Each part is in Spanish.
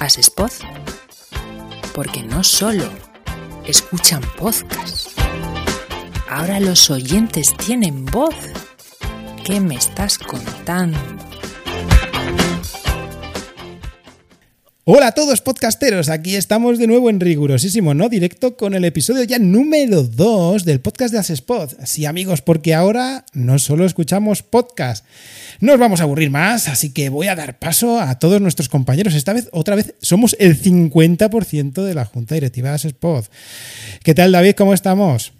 Asespod. Porque no solo escuchan podcast. Ahora los oyentes tienen voz. ¿Qué me estás contando? Hola a todos podcasteros, aquí estamos de nuevo en rigurosísimo, ¿no? Directo con el episodio ya número 2 del podcast de Asespod. Sí amigos, porque ahora no solo escuchamos podcast, no os vamos a aburrir más, así que voy a dar paso a todos nuestros compañeros. Esta vez, otra vez, somos el 50% de la Junta Directiva de Asespod. ¿Qué tal David? ¿Cómo estamos?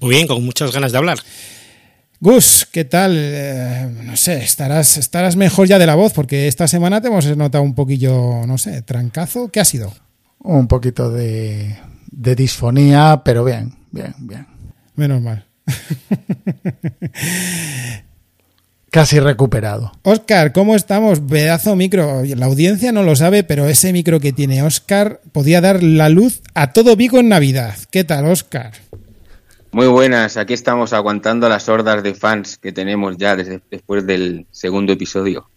Muy bien, con muchas ganas de hablar. Gus, ¿qué tal? Eh, no sé, estarás, estarás mejor ya de la voz porque esta semana te hemos notado un poquillo, no sé, trancazo. ¿Qué ha sido? Un poquito de, de disfonía, pero bien, bien, bien. Menos mal. Casi recuperado. Oscar, ¿cómo estamos? Pedazo micro. La audiencia no lo sabe, pero ese micro que tiene Oscar podía dar la luz a todo Vigo en Navidad. ¿Qué tal, Oscar? Muy buenas, aquí estamos aguantando las hordas de fans que tenemos ya desde, después del segundo episodio.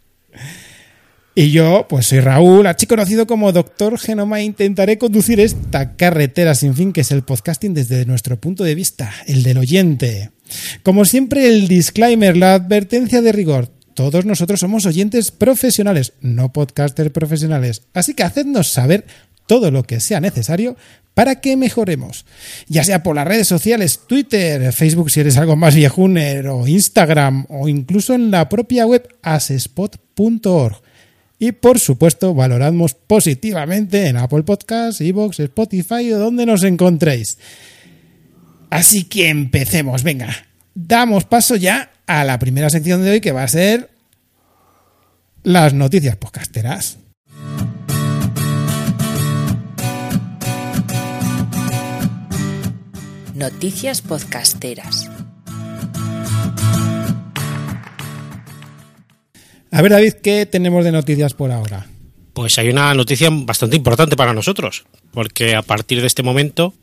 Y yo, pues soy Raúl, así conocido como Doctor Genoma, e intentaré conducir esta carretera sin fin que es el podcasting desde nuestro punto de vista, el del oyente. Como siempre, el disclaimer, la advertencia de rigor. Todos nosotros somos oyentes profesionales, no podcasters profesionales. Así que hacednos saber todo lo que sea necesario para que mejoremos. Ya sea por las redes sociales, Twitter, Facebook si eres algo más viejuner, o Instagram, o incluso en la propia web asespot.org. Y por supuesto, valoradnos positivamente en Apple Podcasts, Evox, Spotify o donde nos encontréis. Así que empecemos, venga. Damos paso ya a la primera sección de hoy que va a ser las noticias podcasteras. Noticias podcasteras. A ver, David, ¿qué tenemos de noticias por ahora? Pues hay una noticia bastante importante para nosotros, porque a partir de este momento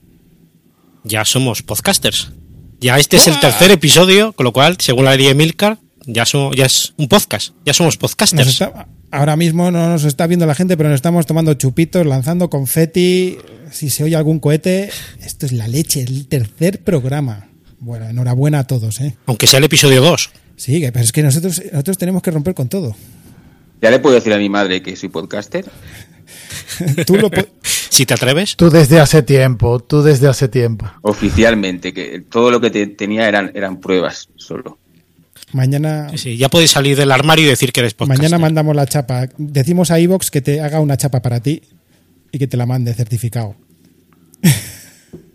ya somos podcasters. Ya este es el tercer episodio, con lo cual, según la ley de Milcar, ya, so- ya es un podcast, ya somos Nos podcasters. está- ahora mismo no nos está viendo la gente, pero nos estamos tomando chupitos, lanzando confeti. Si se oye algún cohete, esto es la leche, el tercer programa. Bueno, enhorabuena a todos, ¿eh? Aunque sea el episodio 2. Sí, pero es que nosotros, nosotros tenemos que romper con todo. ¿Ya le puedo decir a mi madre que soy podcaster? Tú lo Si te atreves. Tú desde hace tiempo, tú desde hace tiempo. Oficialmente, que todo lo que te- tenía eran, eran pruebas solo. Mañana, Sí, sí, ya puedes salir del armario y decir que eres podcaster. mañana mandamos la chapa. Decimos a Evox que te haga una chapa para ti y que te la mande certificado.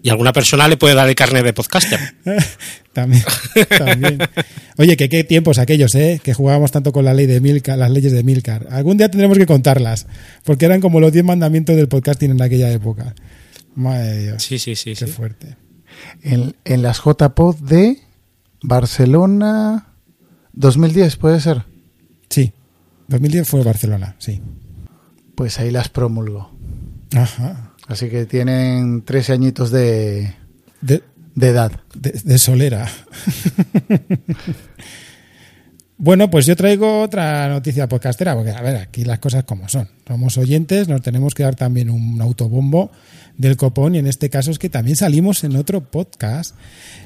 Y alguna persona le puede dar el carnet de podcaster. también, también. Oye, que qué tiempos aquellos, ¿eh? Que jugábamos tanto con la ley de Milcar, las leyes de Milcar. Algún día tendremos que contarlas, porque eran como los 10 mandamientos del podcasting en aquella época. Madre de Dios, Sí, sí, sí. qué sí. fuerte. En, en las JPod de Barcelona 2010, puede ser. Sí, 2010 fue Barcelona, sí. Pues ahí las promulgó. Ajá. Así que tienen 13 añitos de, De, de edad. de, de solera. bueno, pues yo traigo otra noticia podcastera, porque a ver, aquí las cosas como son. Somos oyentes, nos tenemos que dar también un autobombo del copón y en este caso es que también salimos en otro podcast.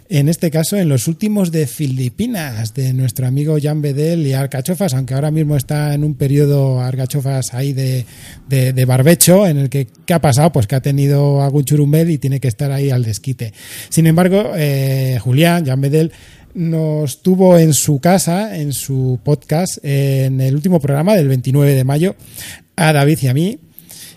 En este caso, en los últimos de Filipinas, de nuestro amigo Jan Bedel y Arcachofas, aunque ahora mismo está en un periodo Arcachofas ahí de, de, barbecho, en el que ¿qué ha pasado? Pues que ha tenido algún churumbel y tiene que estar ahí al desquite. Sin embargo, eh, Julián, Jan Bedel, nos tuvo en su casa, en su podcast, en el último programa del 29 de mayo, a David y a mí.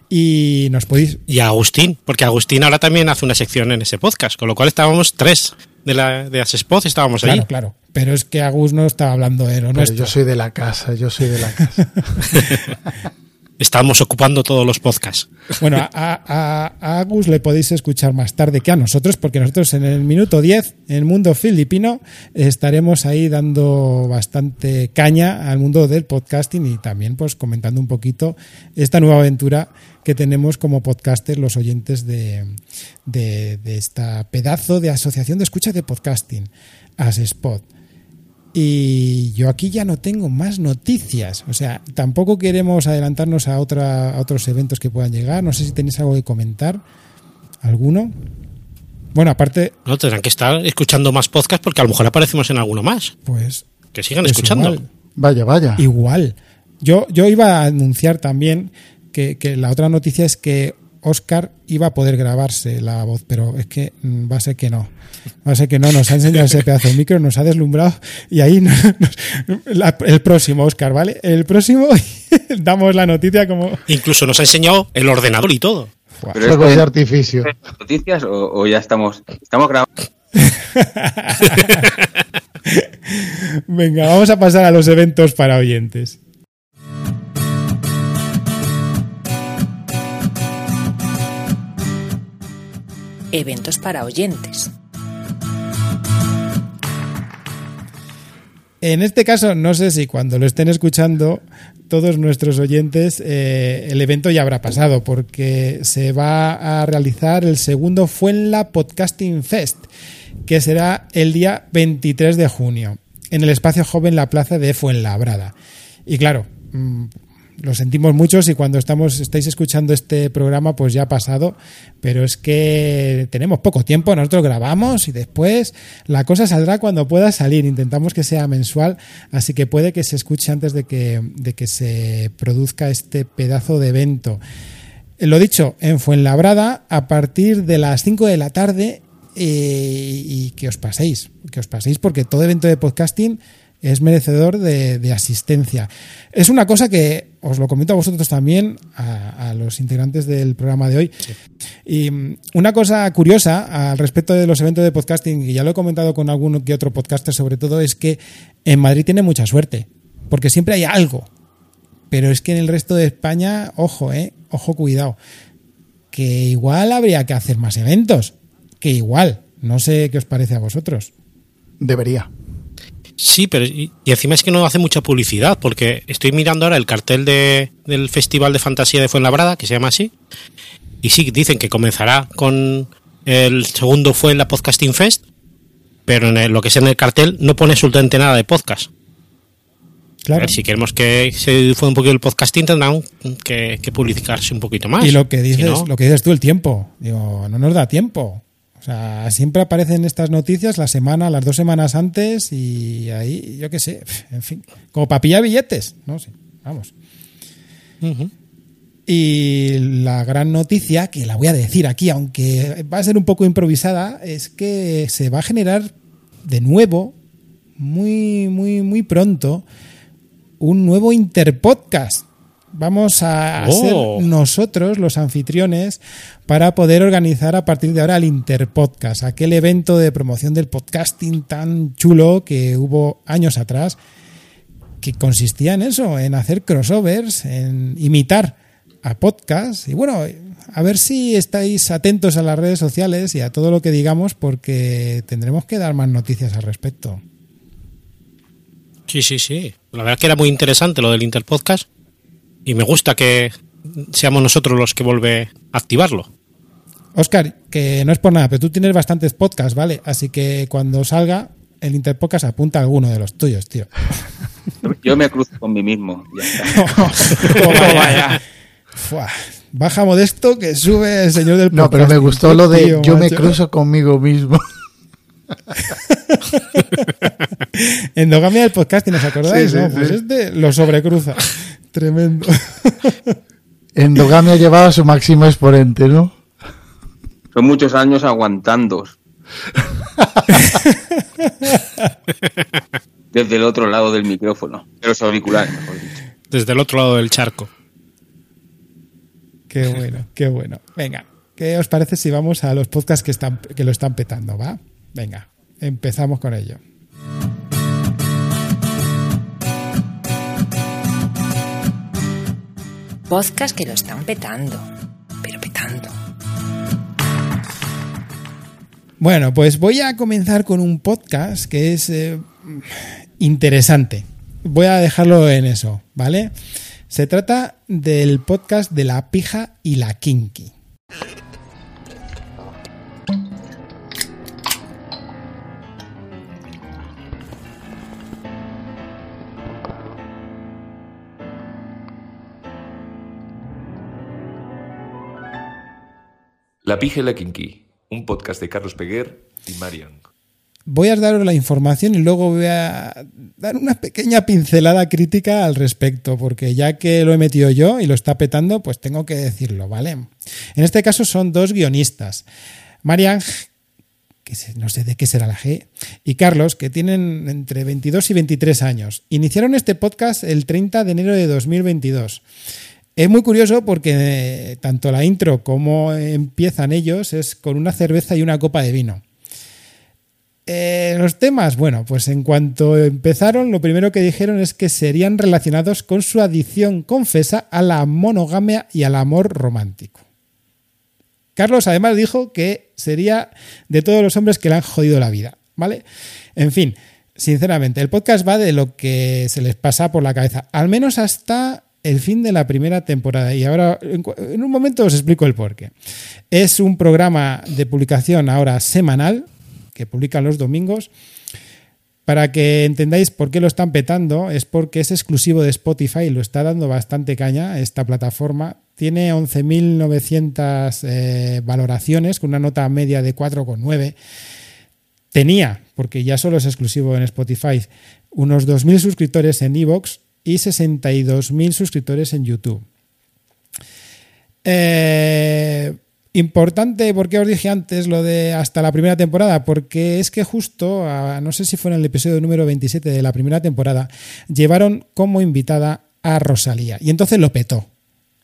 Y nos podéis, Y a Agustín, porque Agustín ahora también hace una sección en ese podcast, con lo cual estábamos tres de la de Asespod, estábamos ahí. claro, claro, pero es que Agus no estaba hablando de lo Pero nuestro. yo soy de la casa, yo soy de la casa. Estábamos ocupando todos los podcasts. Bueno, a, Agus le podéis escuchar más tarde que a nosotros, porque nosotros en el minuto 10, en el mundo filipino, estaremos ahí dando bastante caña al mundo del podcasting y también pues comentando un poquito esta nueva aventura que tenemos como podcasters los oyentes de, de, esta pedazo de asociación de escucha de podcasting, Asespot. Y yo aquí ya no tengo más noticias. O sea, tampoco queremos adelantarnos a, otra, a otros eventos que puedan llegar. No sé si tenéis algo que comentar. ¿Alguno? Bueno, aparte. No, tendrán que estar escuchando más podcasts porque a lo mejor aparecemos en alguno más. Pues. Que sigan pues escuchando. igual. Vaya, vaya. Igual. Yo, yo iba a anunciar también que, que la otra noticia es que Oscar iba a poder grabarse la voz, pero es que mm, va a ser que no. Va a ser que no, nos ha enseñado ese pedazo de micro, nos ha deslumbrado y ahí no- nos- la- el próximo, Oscar, ¿vale? El próximo damos la noticia como... Incluso nos ha enseñado el ordenador y todo. Pero Fuegos esto de es artificio. noticias o, o ya estamos, estamos grabando. Venga, vamos a pasar a los eventos para oyentes. Eventos para oyentes. En este caso, no sé si cuando lo estén escuchando todos nuestros oyentes, eh, el evento ya habrá pasado, porque se va a realizar el segundo Fuenla Podcasting Fest, que será el día 23 de junio, en el espacio joven La Plaza de Fuenlabrada. Y claro, mm, lo sentimos mucho si cuando estamos, estáis escuchando este programa, pues ya ha pasado, pero es que tenemos poco tiempo, nosotros grabamos y después la cosa saldrá cuando pueda salir. Intentamos que sea mensual, así que puede que se escuche antes de que, de que se produzca este pedazo de evento. Eh, Lo dicho, en Fuenlabrada, a partir de las 5 de la tarde, eh, y que os paséis, que os paséis, porque todo evento de podcasting es merecedor de asistencia. Es una cosa que os lo comento a vosotros también, a, a los integrantes del programa de hoy. Y mm, una cosa curiosa al respecto de los eventos de podcasting, y ya lo he comentado con alguno que otro podcaster sobre todo, es que en Madrid tiene mucha suerte, porque siempre hay algo. Pero es que en el resto de España, ojo, eh, ojo, cuidado, que igual habría que hacer más eventos, que igual, no sé qué os parece a vosotros. Debería. Sí, pero y, y encima es que no hace mucha publicidad, porque estoy mirando ahora el cartel de, del Festival de Fantasía de Fuenlabrada, que se llama así, y sí, dicen que comenzará con el segundo fue la Podcasting Fest, pero en el- lo que es en el cartel no pone absolutamente nada de podcast. Claro. ver, si queremos que se difunda un poquito el podcasting, tendrán que, que publicarse un poquito más. Y lo que dices, Si no- lo que dices tú, el tiempo. Digo, no nos da tiempo. Sea, siempre aparecen estas noticias la semana, las dos semanas antes y ahí, yo qué sé, en fin, como para pillar billetes, no sé, vamos. Y la gran noticia, que la voy a decir aquí, aunque va a ser un poco improvisada, es que se va a generar de nuevo, muy, muy, muy pronto, un nuevo Interpodcast. Vamos a Oh. ser nosotros los anfitriones para poder organizar a partir de ahora el Interpodcast, aquel evento de promoción del podcasting tan chulo que hubo años atrás, que consistía en eso, en hacer crossovers, en imitar a podcast. Y bueno, a ver si estáis atentos a las redes sociales y a todo lo que digamos, porque tendremos que dar más noticias al respecto. Sí, sí, sí. La verdad que era muy interesante lo del Interpodcast y me gusta que seamos nosotros los que vuelve a activarlo. Oscar, que no es por nada, pero tú tienes bastantes podcasts, ¿vale? Así que cuando salga el Interpodcast apunta a alguno de los tuyos, tío. Yo me cruzo con mí mismo. Ya está. Fua. Baja modesto que sube el señor del No, pero me gustó lo de Tío, yo me cruzo conmigo mismo. Endogamia del podcasting, ¿os acordáis? Sí, sí, no? Pues sí. este lo sobrecruza. Tremendo. Endogamia llevaba a su máximo exponente, ¿no? Son muchos años aguantando. Desde el otro lado del micrófono. De los auriculares, mejor dicho. Desde el otro lado del charco. Qué bueno, qué bueno. Venga, ¿qué os parece si vamos a los podcasts que, están, que lo están petando, va? Venga, empezamos con ello. Podcast que lo están petando. Pero petando. Bueno, pues voy a comenzar con un podcast que es eh, interesante. Voy a dejarlo en eso, ¿vale? Se trata del podcast de la pija y la kinky. La pija y la kinky, un podcast de Carlos Peguer y Marian. Voy a daros la información y luego voy a dar una pequeña pincelada crítica al respecto, porque ya que lo he metido yo y lo está petando, pues tengo que decirlo, ¿vale? En este caso son dos guionistas. Marian, que no sé de qué será la G, y Carlos, que tienen entre 22 y 23 años. Iniciaron este podcast el 30 de enero de 2022. Es muy curioso porque eh, tanto la intro como empiezan ellos es con una cerveza y una copa de vino. Eh, los temas, bueno, pues en cuanto empezaron, lo primero que dijeron es que serían relacionados con su adicción confesa a la monogamia y al amor romántico. Carlos además dijo que sería de todos los hombres que le han jodido la vida, ¿vale? En fin, sinceramente, el podcast va de lo que se les pasa por la cabeza, al menos hasta el fin de la primera temporada. Y ahora, en un momento os explico el porqué. Es un programa de publicación ahora semanal, que publican los domingos. Para que entendáis por qué lo están petando, es porque es exclusivo de Spotify y lo está dando bastante caña esta plataforma. Tiene 11.900 eh, valoraciones con una nota media de 4,9. Tenía, porque ya solo es exclusivo en Spotify, unos 2.000 suscriptores en Evox y 62.000 suscriptores en YouTube. Eh, Importante, porque os dije antes lo de hasta la primera temporada, porque es que justo, no sé si fue en el episodio número 27 de la primera temporada, llevaron como invitada a Rosalía. Y entonces lo petó.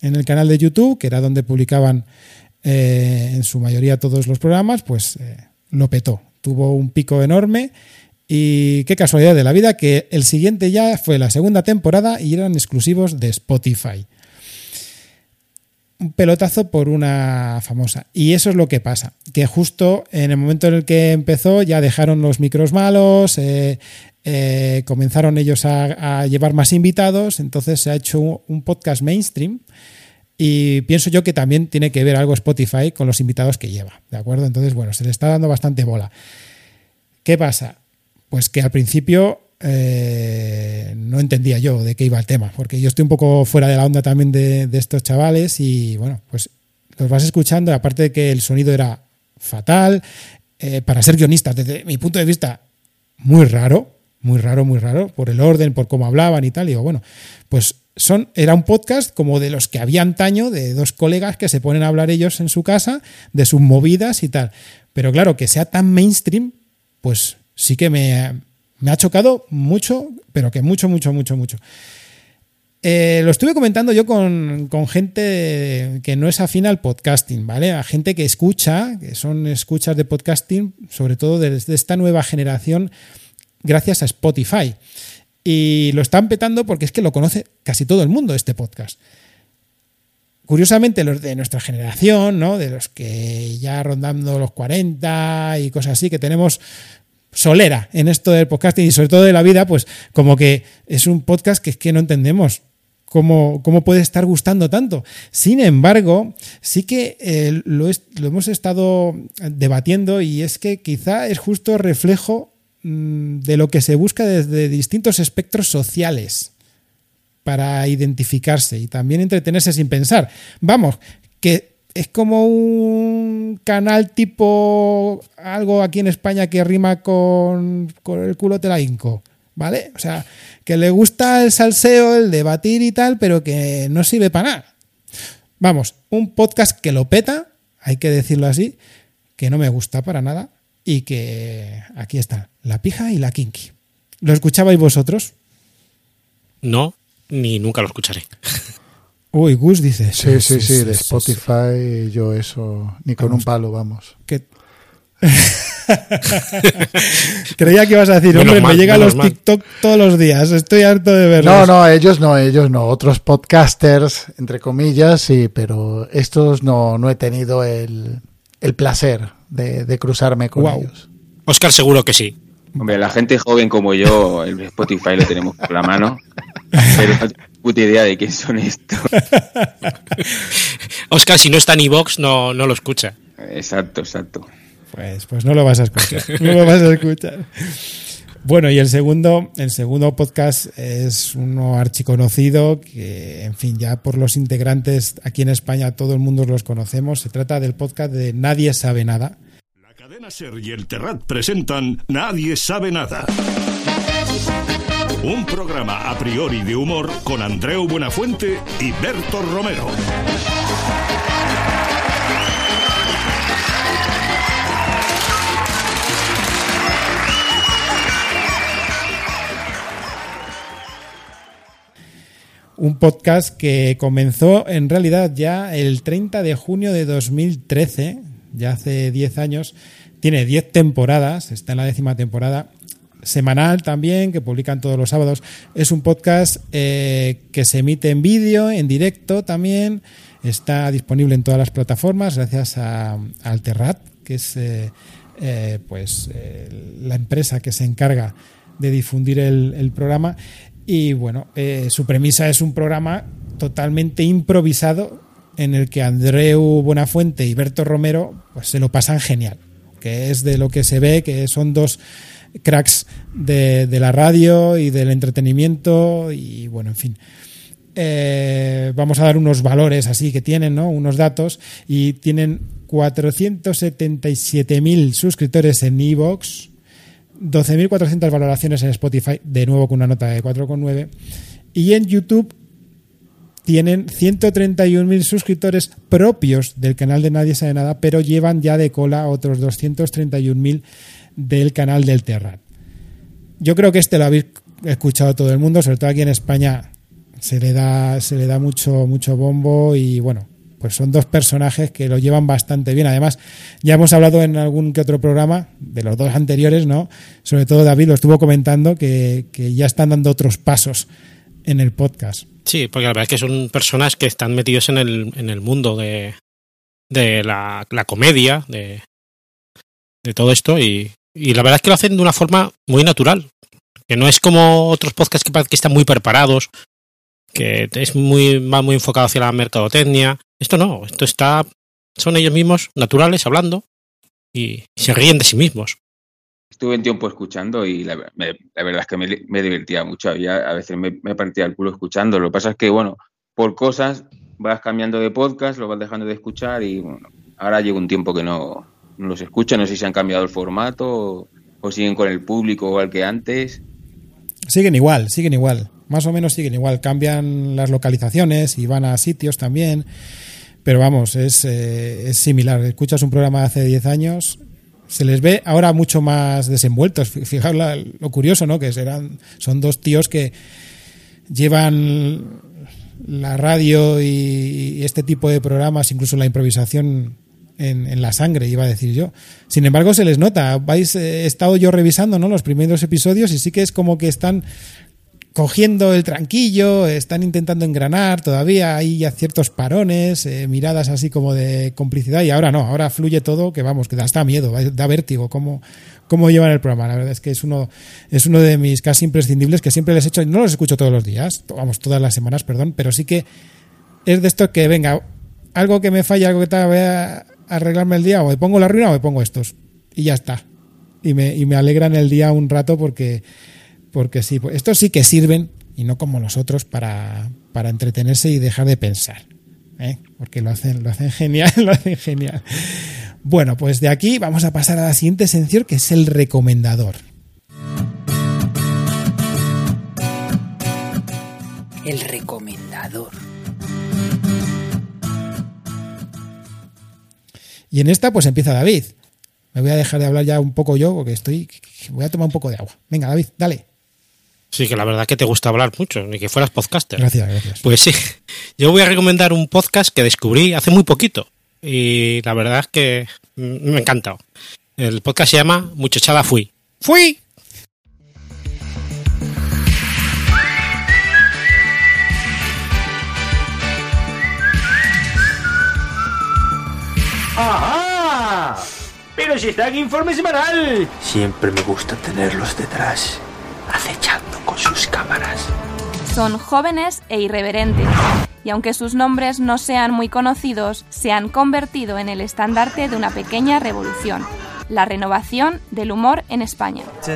En el canal de YouTube, que era donde publicaban eh, en su mayoría todos los programas, pues eh, lo petó. Tuvo un pico enorme. Y qué casualidad de la vida que el siguiente ya fue la segunda temporada y eran exclusivos de Spotify un pelotazo por una famosa. Y eso es lo que pasa, que justo en el momento en el que empezó ya dejaron los micros malos, eh, eh, comenzaron ellos a, llevar más invitados, entonces se ha hecho un, podcast mainstream. Y pienso yo que también tiene que ver algo Spotify con los invitados que lleva, ¿de acuerdo? Entonces, bueno, se le está dando bastante bola. ¿Qué pasa? Pues que al principio eh, no entendía yo de qué iba el tema, porque yo estoy un poco fuera de la onda también de, estos chavales y bueno, pues los vas escuchando, aparte de que el sonido era fatal, eh, para ser guionistas, desde mi punto de vista, muy raro, muy raro, muy raro, por el orden, por cómo hablaban y tal, y digo, bueno, pues son, era un podcast como de los que había antaño, de dos colegas que se ponen a hablar ellos en su casa, de sus movidas y tal. Pero claro, que sea tan mainstream, pues sí que me, me ha chocado mucho, pero que mucho, mucho, mucho, mucho. Eh, lo estuve comentando yo con, gente que no es afín al podcasting, ¿vale? A gente que escucha, que son escuchas de podcasting, sobre todo desde esta nueva generación, gracias a Spotify. Y lo están petando porque es que lo conoce casi todo el mundo este podcast. Curiosamente, los de nuestra generación, ¿no? De los que ya rondando los 40 y cosas así, que tenemos solera en esto del podcasting y sobre todo de la vida, pues como que es un podcast que es que no entendemos. Cómo, cómo puede estar gustando tanto. Sin embargo, sí que eh, lo, hemos estado debatiendo y es que quizá es justo reflejo mm, de lo que se busca desde distintos espectros sociales para identificarse y también entretenerse sin pensar. Vamos, que es como un canal tipo algo aquí en España que rima con, el culo te la inco, ¿vale? O sea, que le gusta el salseo, el debatir y tal, pero que no sirve para nada. Vamos, un podcast que lo peta, hay que decirlo así, que no me gusta para nada y que aquí está, la pija y la kinky. ¿Lo escuchabais vosotros? No, ni nunca lo escucharé. Uy, Gus dice. Sí, sí, sí, de Spotify yo eso, ni con un palo, vamos. Creía que ibas a decir, hombre, me llegan los TikTok todos los días, estoy harto de verlos. No, no, ellos no, ellos no, otros podcasters, entre comillas, sí, pero estos no, no he tenido el, placer de, cruzarme con ellos. Oscar seguro que sí. Hombre, la gente joven como yo, el Spotify lo tenemos por la mano, pero puta idea de qué son estos. Oscar, si no está en iVox, no, no lo escucha. Exacto, exacto. Pues, pues no lo vas a escuchar. No lo vas a escuchar. Bueno, y el segundo, el segundo podcast es uno archiconocido que, en fin, ya por los integrantes aquí en España todo el mundo los conocemos. Se trata del podcast de Nadie sabe nada. La cadena Ser y el Terrat presentan Nadie sabe nada. Un programa a priori de humor con Andreu Buenafuente y Berto Romero. un podcast que comenzó en realidad ya el 30 de junio de 2013, ya hace 10 años. Tiene 10 temporadas, está en la décima temporada. Semanal también, que publican todos los sábados. Es un podcast eh, que se emite en vídeo, en directo también. Está disponible en todas las plataformas gracias a, Alterrat, que es eh, eh, pues la empresa que se encarga de difundir el, el programa. Y bueno, su premisa es un programa totalmente improvisado en el que Andreu Buenafuente y Berto Romero pues, se lo pasan genial. Que es de lo que se ve, que son dos cracks de, la radio y del entretenimiento y bueno, en fin. Eh, vamos a dar unos valores así que tienen, ¿no? Unos datos y tienen 477.000 suscriptores en Evox, 12.400 valoraciones en Spotify, de nuevo con una nota de 4,9. Y en YouTube tienen 131.000 suscriptores propios del canal de Nadie sabe nada, pero llevan ya de cola otros 231.000 del canal del Terrat. Yo creo que este lo habéis escuchado todo el mundo, sobre todo aquí en España se le da, se le da mucho, mucho bombo y bueno, pues son dos personajes que lo llevan bastante bien. Además, ya hemos hablado en algún que otro programa, de los dos anteriores, ¿no? Sobre todo David lo estuvo comentando, que, que ya están dando otros pasos en el podcast. Sí, porque la verdad es que son personas que están metidos en el, en el mundo de, de la, la comedia, de, de todo esto, y, y la verdad es que lo hacen de una forma muy natural. Que no es como otros podcasts que, están muy preparados, que es muy, muy enfocado hacia la mercadotecnia. Esto no, esto está. Son ellos mismos naturales hablando y se ríen de sí mismos. Estuve un tiempo escuchando y la, me- la verdad es que me, divertía mucho. Había, a veces me, me partía el culo escuchando. Lo que pasa es que, bueno, por cosas vas cambiando de podcast, lo vas dejando de escuchar y, bueno, ahora llevo un tiempo que no los escucho. No sé si han cambiado el formato o, siguen con el público igual que antes. Siguen igual, siguen igual. Más o menos siguen igual. Cambian las localizaciones y van a sitios también. Pero vamos, es, eh, similar. Escuchas un programa de hace 10 años, se les ve ahora mucho más desenvueltos. Fi- Fijaos lo curioso, ¿no? Que serán, son dos tíos que llevan la radio y este tipo de programas, incluso la improvisación en, la sangre, iba a decir yo. Sin embargo, se les nota. Vais, eh, he estado yo revisando ¿no? los primeros episodios y sí que es como que están cogiendo el tranquillo, están intentando engranar, todavía hay ya ciertos parones, eh, miradas así como de complicidad y ahora no, ahora fluye todo que vamos, que da hasta miedo, da vértigo cómo, cómo llevan el programa. La verdad es que es uno, es uno de mis casi imprescindibles que siempre les he hecho, no los escucho todos los días, vamos, todas las semanas, perdón, pero sí que es de esto que venga, algo que me falla, algo que tal, voy a arreglarme el día, o me pongo la ruina o me pongo estos. Y ya está. Y me, y me alegran el día un rato porque porque sí, pues estos sí que sirven, y no como los otros, para, para entretenerse y dejar de pensar. ¿eh? Porque lo hacen, lo hacen genial, lo hacen genial. Bueno, pues de aquí vamos a pasar a la siguiente sección, que es el recomendador. El recomendador. Y en esta, pues empieza David. Me voy a dejar de hablar ya un poco yo, porque estoy. Voy a tomar un poco de agua. Venga, David, dale. Sí, que la verdad que te gusta hablar mucho, ni que fueras podcaster. Gracias, gracias. Pues sí, yo voy a recomendar un podcast que descubrí hace muy poquito y la verdad es que me ha encantado. El podcast se llama Muchachada Fui. ¡Fui! ¡Ajá! Pero si está en informe semanal. Siempre me gusta tenerlos detrás, acechando con sus cámaras. Son jóvenes e irreverentes, y aunque sus nombres no sean muy conocidos, se han convertido en el estandarte de una pequeña revolución, la renovación del humor en España. Se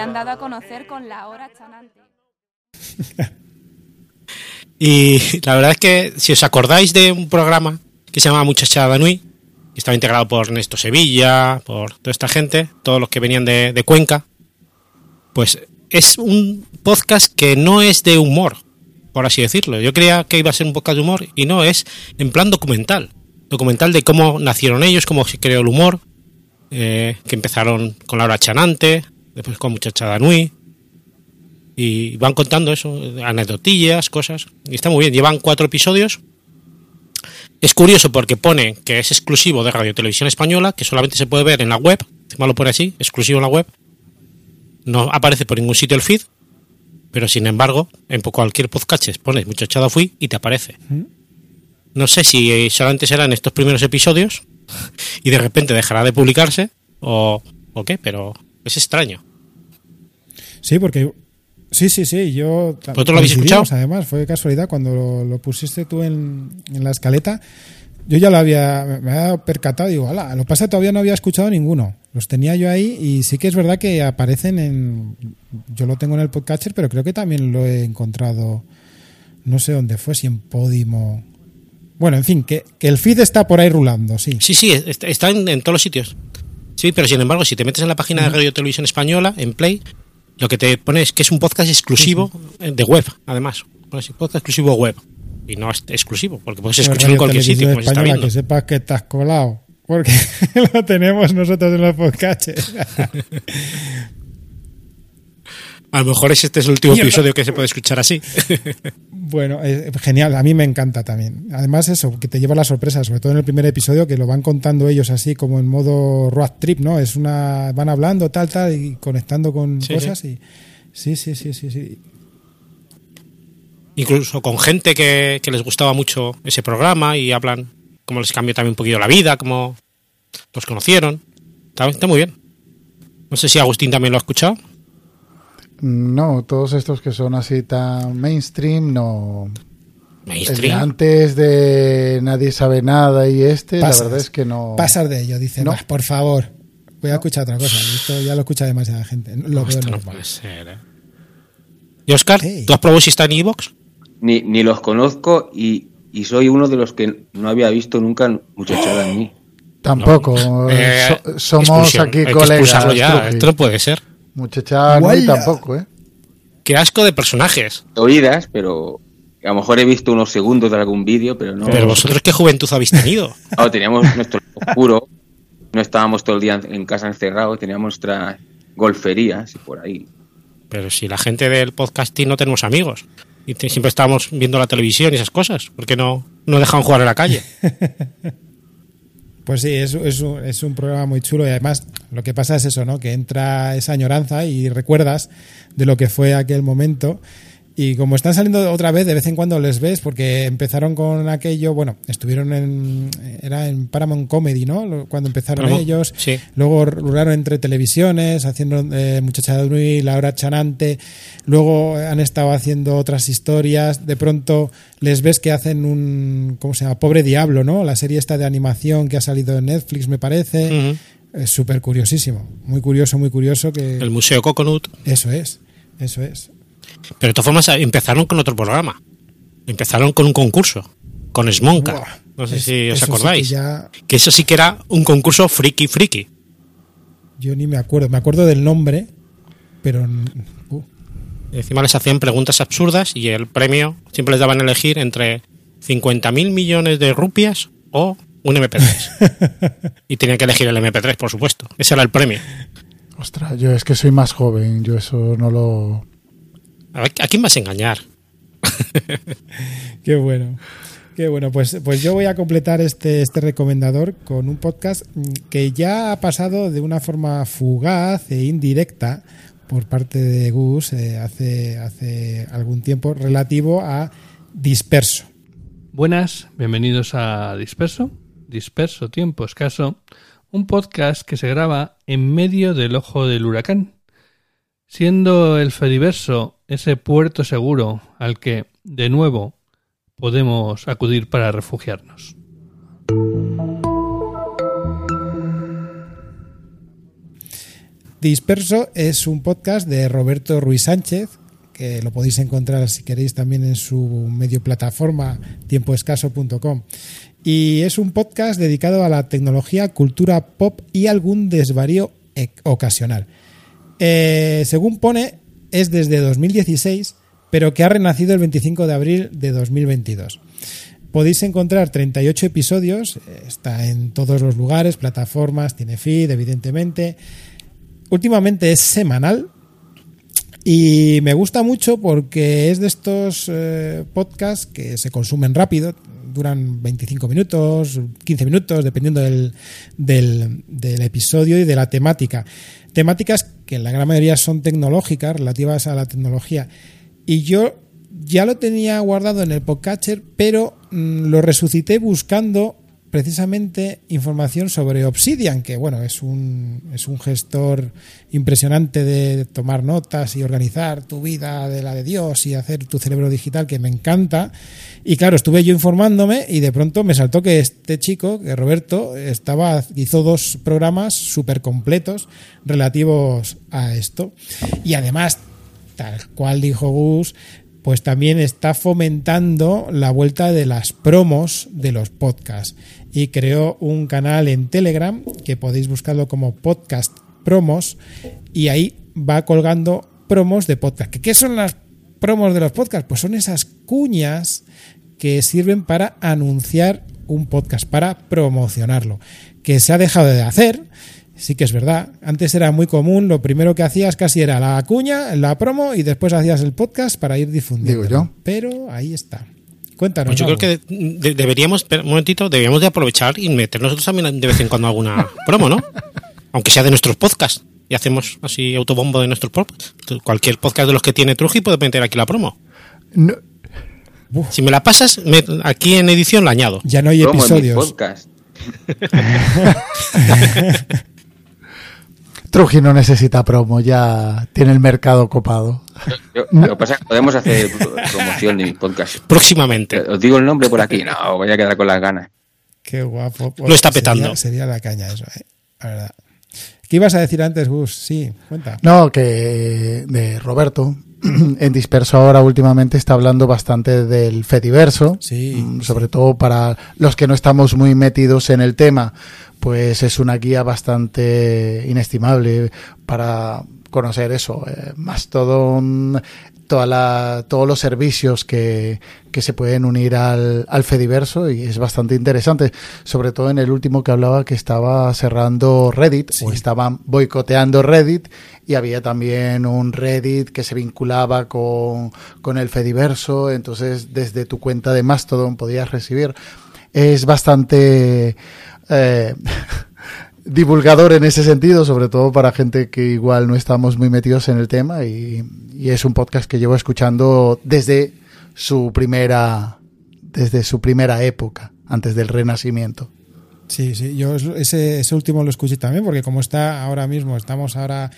han dado a conocer con la hora chanante. Y la verdad es que si os acordáis de un programa que se llama Muchachada Nui, que estaba integrado por Ernesto Sevilla, por toda esta gente, todos los que venían de, de Cuenca, pues es un podcast que no es de humor, por así decirlo. Yo creía que iba a ser un podcast de humor y no, es en plan documental. Documental de cómo nacieron ellos, cómo se creó el humor, eh, que empezaron con Laura Chanante, después con Muchachada Nui, y van contando eso, anecdotillas, cosas, y está muy bien. Llevan cuatro episodios. Es curioso porque pone que es exclusivo de Radio Televisión Española, que solamente se puede ver en la web, encima lo pone así, exclusivo en la web. No aparece por ningún sitio el feed, pero sin embargo, en cualquier podcast pones muchachada fui y te aparece. No sé si solamente serán estos primeros episodios y de repente dejará de publicarse o, o qué, pero es extraño. Sí, porque Sí, sí, sí. Yo ¿Vosotros lo habéis escuchado? Además, fue casualidad cuando lo, lo pusiste tú en, en, la escaleta. Yo ya lo había, me había percatado. Digo, ala, lo que pasa todavía no había escuchado ninguno. Los tenía yo ahí y sí que es verdad que aparecen en. Yo lo tengo en el podcatcher, pero creo que también lo he encontrado. No sé dónde fue, si en Podimo. Bueno, en fin, que, que el feed está por ahí rulando, sí. Sí, sí, está en, en todos los sitios. Sí, pero sin embargo, si te metes en la página de Radio Televisión Española, en Play, lo que te pone es que es un podcast exclusivo de web, además. Podcast exclusivo web. Y no es exclusivo, porque puedes escucharlo en cualquier sitio. Como española, está que sepas que estás colado. Porque lo tenemos nosotros en los podcasts. A lo mejor este es el último episodio que se puede escuchar así. Bueno, es genial, a mí me encanta también. Además eso, que te lleva la sorpresa, sobre todo en el primer episodio, que lo van contando ellos así como en modo road trip, ¿no? Es una van hablando tal tal y conectando con Sí, cosas sí. y sí, sí, sí, sí, sí. Incluso con gente que, que les gustaba mucho ese programa y hablan cómo les cambió también un poquito la vida, cómo los conocieron. Está, está muy bien. No sé si Agustín también lo ha escuchado. No, todos estos que son así tan mainstream, no. El de Mainstream. antes de Nadie sabe nada y este, Pasas, la verdad es que no. Pasas de ello, dicen, No. "Bah, por favor, voy a escuchar otra cosa. Esto ya lo escucha demasiada gente. Lo No, veo esto no puede ser, ¿eh? ¿Y Oscar? ¿Tú has probado si está en Evox? Ni, ni los conozco y, y soy uno de los que no había visto nunca muchachada en mí. Tampoco. Eh, so- somos expulsión. aquí colegas. ya. Esto no puede ser. Muchacha, no, y Guala. tampoco, ¿eh? Qué asco de personajes. Oídas, pero a lo mejor he visto unos segundos de algún vídeo, pero no. Pero vosotros qué juventud habéis tenido. Claro, teníamos nuestro oscuro, no estábamos todo el día en casa encerrados, teníamos nuestras golferías y por ahí. Pero si la gente del podcasting no tenemos amigos. Y te- siempre estábamos viendo la televisión y esas cosas. ¿Por qué no, no dejan jugar en la calle? Pues sí, es, es, un, es un programa muy chulo y además lo que pasa es eso, ¿no? Que entra esa añoranza y recuerdas de lo que fue aquel momento. Y como están saliendo otra vez, de vez en cuando les ves, porque empezaron con aquello, bueno, estuvieron en, era en Paramount Comedy, ¿no? Cuando empezaron Paramount, ellos. sí. Luego rularon entre televisiones, haciendo eh, Muchacha de Nui, La Hora Chanante. Luego han estado haciendo otras historias. De pronto les ves que hacen un, ¿cómo se llama? Pobre Diablo, ¿no? La serie esta de animación que ha salido en Netflix, me parece. Ujú. Es súper curiosísimo. Muy curioso, muy curioso que... El Museo Coconut. Eso es, eso es. Pero de todas formas empezaron con otro programa. Empezaron con un concurso. Con Smonka. No sé es- si os eso sí que acordáis. ya- Que eso sí que era un concurso friki friki. Yo ni me acuerdo. Me acuerdo del nombre, pero... uh, Encima les hacían preguntas absurdas y el premio siempre les daban a elegir entre 50.000 millones de rupias o un MP3. y tenían que elegir el MP3, por supuesto. Ese era el premio. Ostras, yo es que soy más joven, yo eso no lo. A, ver, ¿a quién vas a engañar? Qué bueno. Qué bueno, pues, pues yo voy a completar este, este recomendador con un podcast mm, que ya ha pasado de una forma fugaz e indirecta por parte de Gus eh, hace, hace algún tiempo relativo a Disperso. Buenas, bienvenidos a Disperso, Disperso Tiempo Escaso, un podcast que se graba en medio del ojo del huracán, siendo el Fediverso ese puerto seguro al que, de nuevo, podemos acudir para refugiarnos. Disperso es un podcast de Roberto Ruiz Sánchez, que lo podéis encontrar si queréis también en su medio plataforma tiempoescaso.com. Y es un podcast dedicado a la tecnología, cultura pop y algún desvarío e- ocasional. Eh, según pone, es desde 2016, pero que ha renacido el 25 de abril de 2022. Podéis encontrar 38 episodios, eh, está en todos los lugares, plataformas, tiene feed, evidentemente. Últimamente es semanal y me gusta mucho porque es de estos eh, podcasts que se consumen rápido, duran 25 minutos, 15 minutos, dependiendo del, del, del episodio y de la temática. Temáticas que la gran mayoría son tecnológicas, relativas a la tecnología. Y yo ya lo tenía guardado en el podcatcher, pero mm, lo resucité buscando precisamente información sobre Obsidian, que bueno, es un, es un gestor impresionante de tomar notas y organizar tu vida de la de Dios y hacer tu cerebro digital, que me encanta. Y claro, estuve yo informándome y de pronto me saltó que este chico, que Roberto, estaba, hizo dos programas súper completos relativos a esto. Y además, tal cual dijo Gus, pues también está fomentando la vuelta de las promos de los podcasts y creó un canal en Telegram que podéis buscarlo como podcast promos y ahí va colgando promos de podcast. ¿Qué son las promos de los podcasts? Pues son esas cuñas que sirven para anunciar un podcast, para promocionarlo, que se ha dejado de hacer. Sí que es verdad. Antes era muy común, lo primero que hacías casi era la cuña, la promo y después hacías el podcast para ir difundiendo. Digo yo. Pero ahí está. Cuéntanos. Pues yo creo que de- deberíamos, un momentito, deberíamos de aprovechar y meter nosotros también de vez en cuando alguna promo, ¿no? Aunque sea de nuestros podcasts. Y hacemos así autobombo de nuestros podcasts. Cualquier podcast de los que tiene Truji puede meter aquí la promo. No, Si me la pasas, me- aquí en edición la añado. Ya no hay Promo en mi episodios. podcast. Truji no necesita promo, ya tiene el mercado copado. Yo- lo que pasa es que podemos hacer pro- promoción de mi podcast. Próximamente. ¿Os digo el nombre por aquí? No, voy a quedar con las ganas. Qué guapo. Lo está Sería- petando. Sería, la caña eso, ¿eh? La verdad. ¿Qué ibas a decir antes, Gus? Sí, cuenta. No, que de Roberto, en Disperso ahora últimamente está hablando bastante del Fediverso, Sí, mm, sobre todo para los que no estamos muy metidos en el tema, pues es una guía bastante inestimable para conocer eso, eh, Mastodon, toda la, todos los servicios que, que se pueden unir al, al Fediverso y es bastante interesante, sobre todo en el último que hablaba que estaba cerrando Reddit o estaban boicoteando Reddit y había también un Reddit que se vinculaba con, con el Fediverso, entonces desde tu cuenta de Mastodon podías recibir. Es bastante... eh, divulgador en ese sentido, sobre todo para gente que igual no estamos muy metidos en el tema y, y es un podcast que llevo escuchando desde su primera desde su primera época, antes del renacimiento. Sí, sí, yo ese, ese último lo escuché también porque como está ahora mismo, estamos ahora...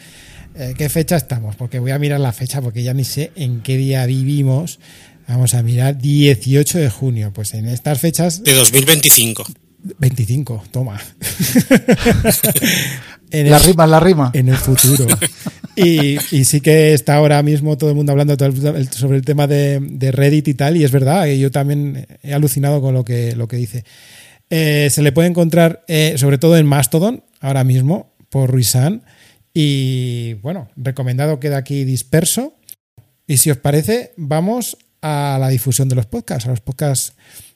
eh, ¿Qué fecha estamos? Porque voy a mirar la fecha porque ya ni sé en qué día vivimos. Vamos a mirar 18 de junio. Pues en estas fechas De 2025. 25, toma. en La el- rima, la rima. en el futuro. Y, y sí que está ahora mismo todo el mundo hablando sobre el tema de, de Reddit y tal, y es verdad, y yo también he alucinado con lo que, lo que dice. Eh, se le puede encontrar eh, sobre todo en Mastodon, ahora mismo, por Ruizan, y bueno, recomendado queda aquí disperso. Y si os parece, vamos a la difusión de los podcasts, a los podcasts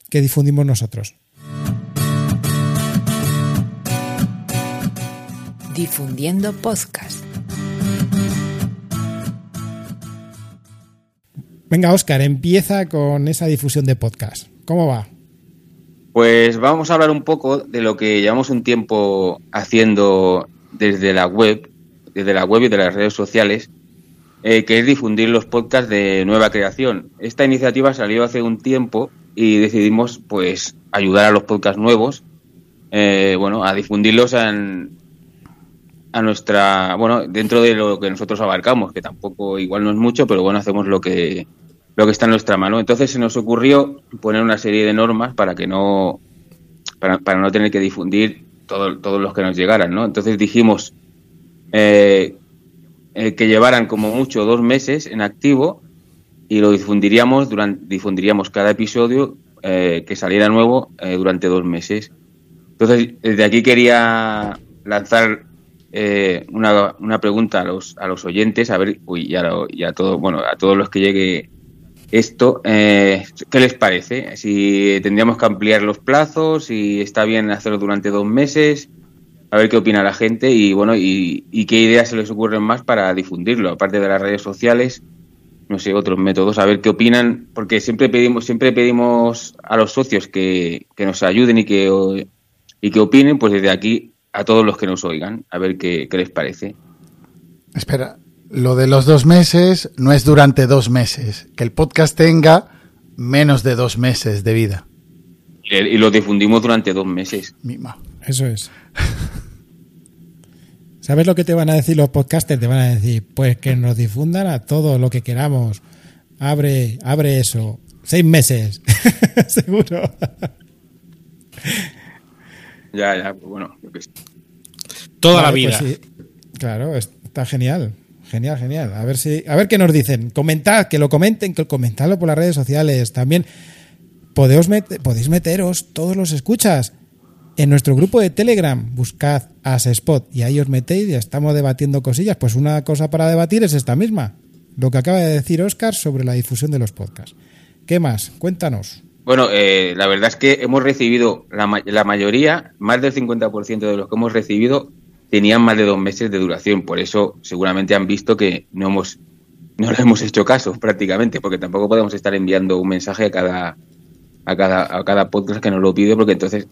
que difundimos nosotros. Difundiendo podcast. Venga, Oscar, empieza con esa difusión de podcast. ¿Cómo va? Pues vamos a hablar un poco de lo que llevamos un tiempo haciendo desde la web, desde la web y de las redes sociales, eh, que es difundir los podcasts de nueva creación. Esta iniciativa salió hace un tiempo y decidimos, pues, ayudar a los podcasts nuevos, eh, bueno, a difundirlos en- a nuestra, bueno, dentro de lo que nosotros abarcamos, que tampoco igual no es mucho, pero bueno, hacemos lo que lo que está en nuestra mano. Entonces se nos ocurrió poner una serie de normas para que no, para, para no tener que difundir todo- todos los que nos llegaran, ¿no? Entonces dijimos eh, eh, que llevaran como mucho dos meses en activo y lo difundiríamos durante difundiríamos cada episodio eh, que saliera nuevo eh, durante dos meses. Entonces desde aquí quería lanzar eh, una, una pregunta a los a los oyentes a ver uy, y a, lo- y a todo bueno a todos los que llegue esto, eh, ¿qué les parece? Si tendríamos que ampliar los plazos, si está bien hacerlo durante dos meses, a ver qué opina la gente y bueno, y, y qué ideas se les ocurren más para difundirlo, aparte de las redes sociales, no sé, otros métodos, a ver qué opinan, porque siempre pedimos, siempre pedimos a los socios que, que nos ayuden y que, y que opinen, pues desde aquí a todos los que nos oigan, a ver qué, qué les parece. Espera, lo de los dos meses no es durante dos meses. Que el podcast tenga menos de dos meses de vida. Y, y lo difundimos durante dos meses. Mima. Eso es. ¿Sabes lo que te van a decir los podcasters? Te van a decir, pues que nos difundan a todo lo que queramos. Abre, abre eso. Seis meses. Seguro. Ya, ya, pues bueno, yo sé. Toda la vida. pues sí. Claro, está genial. Genial, genial. A ver si, a ver qué nos dicen. Comentad, que lo comenten, que comentadlo por las redes sociales. También podéis, met- podéis meteros, todos los escuchas, en nuestro grupo de Telegram. Buscad Spot y ahí os metéis y estamos debatiendo cosillas. Pues una cosa para debatir es esta misma. Lo que acaba de decir Oscar sobre la difusión de los podcasts. ¿Qué más? Cuéntanos. Bueno, eh, la verdad es que hemos recibido, la, la mayoría, más del 50% de los que hemos recibido tenían más de dos meses de duración. Por eso seguramente han visto que no hemos no le hemos hecho caso prácticamente, porque tampoco podemos estar enviando un mensaje a cada a cada, a cada podcast que nos lo pide, porque entonces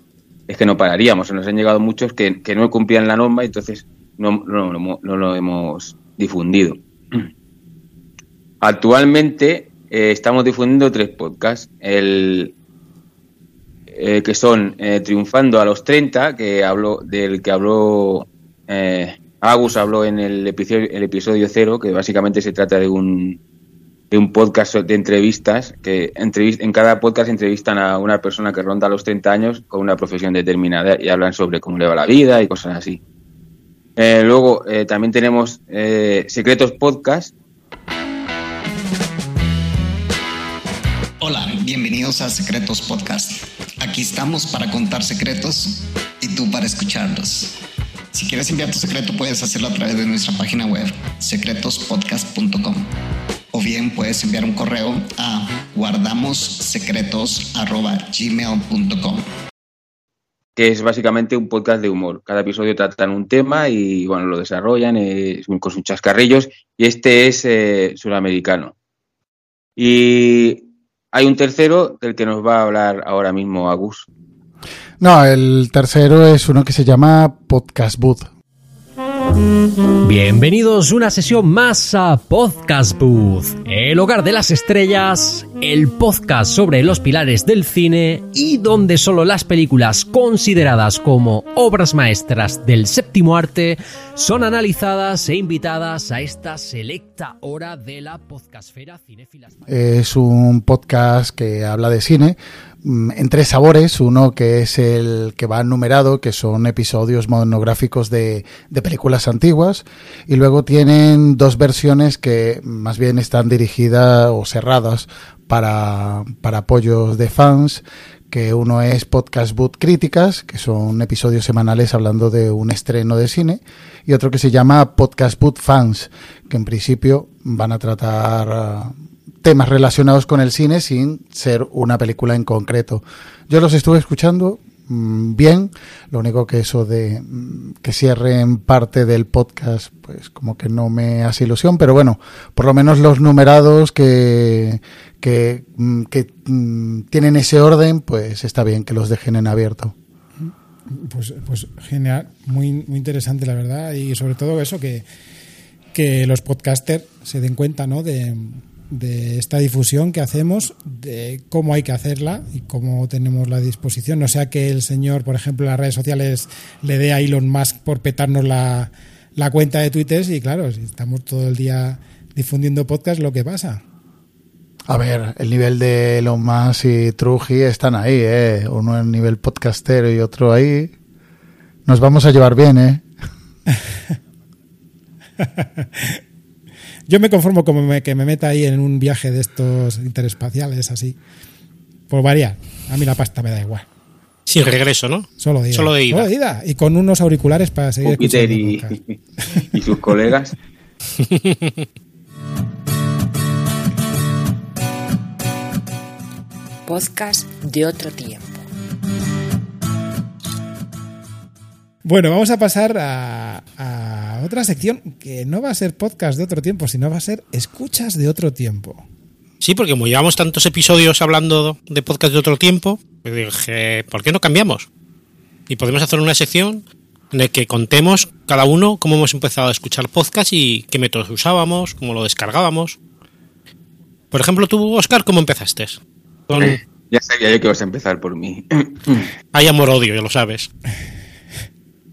es que no pararíamos. Nos han llegado muchos que, que no cumplían la norma y entonces no, no, no- no lo hemos difundido. Actualmente eh, estamos difundiendo tres podcasts. El, eh, que son eh, Triunfando a los 30, que habló, del que habló Agus habló en el episodio, el episodio cero, que básicamente se trata de un, de un podcast de entrevistas, que entrevis- en cada podcast entrevistan a una persona que ronda los 30 años con una profesión determinada y hablan sobre cómo le va la vida y cosas así. Luego también tenemos eh, Secretos Podcast, Hola, bienvenidos a Secretos Podcast. Aquí estamos para contar secretos y tú para escucharlos. Si quieres enviar tu secreto puedes hacerlo a través de nuestra página web secretospodcast.com o bien puedes enviar un correo a guardamossecretos@gmail.com. que es básicamente un podcast de humor. Cada episodio tratan un tema y bueno, lo desarrollan eh, con sus chascarrillos y este es eh, sudamericano. Y hay un tercero del que nos va a hablar ahora mismo Agus. No, el tercero es uno que se llama Podcast Booth. Bienvenidos una sesión más a Podcast Booth, el hogar de las estrellas, el podcast sobre los pilares del cine y donde solo las películas consideradas como obras maestras del séptimo arte son analizadas e invitadas a esta selecta hora de la podcastfera cinéfila. Es un podcast que habla de cine en tres sabores. Uno que es el que va numerado, que son episodios monográficos de, de películas antiguas. Y luego tienen dos versiones que más bien están dirigidas o cerradas para, para apoyos de fans que uno es Podcast Boot Críticas, que son episodios semanales hablando de un estreno de cine, y otro que se llama Podcast Boot Fans, que en principio van a tratar temas relacionados con el cine sin ser una película en concreto. Yo los estuve escuchando mm, bien, lo único que eso de mm, que cierren parte del podcast, pues como que no me hace ilusión, pero bueno, por lo menos los numerados que, que, mm, que, mm, tienen ese orden, pues está bien que los dejen en abierto. Pues, pues genial, muy, muy interesante la verdad y sobre todo eso que, que los podcasters se den cuenta ¿no? de, de esta difusión que hacemos, de cómo hay que hacerla y cómo tenemos la disposición. No sea que el señor, por ejemplo, en las redes sociales le dé a Elon Musk por petarnos la, la cuenta de Twitter y claro, si estamos todo el día difundiendo podcast, lo que pasa. A ver, el nivel de Elon Musk y Truji están ahí, ¿eh? Uno en nivel podcastero y otro ahí. Nos vamos a llevar bien, ¿eh? Yo me conformo como me- que me meta ahí en un viaje de estos interespaciales, así. Por variar. A mí la pasta me da igual. Sin regreso, ¿no? Solo de ida. Solo de ida. Y con unos auriculares para seguir Júpiter y, y sus colegas. Podcast de otro tiempo. Bueno, vamos a pasar a, a otra sección que no va a ser podcast de otro tiempo, sino va a ser escuchas de otro tiempo. Sí, porque como llevamos tantos episodios hablando de podcast de otro tiempo, dije, ¿por qué no cambiamos? Y podemos hacer una sección en la que contemos cada uno cómo hemos empezado a escuchar podcast y qué métodos usábamos, cómo lo descargábamos. Por ejemplo, tú, Oscar, ¿cómo empezaste? Con... Eh, ya sabía yo que ibas a empezar por mí. Hay amor-odio, ya lo sabes.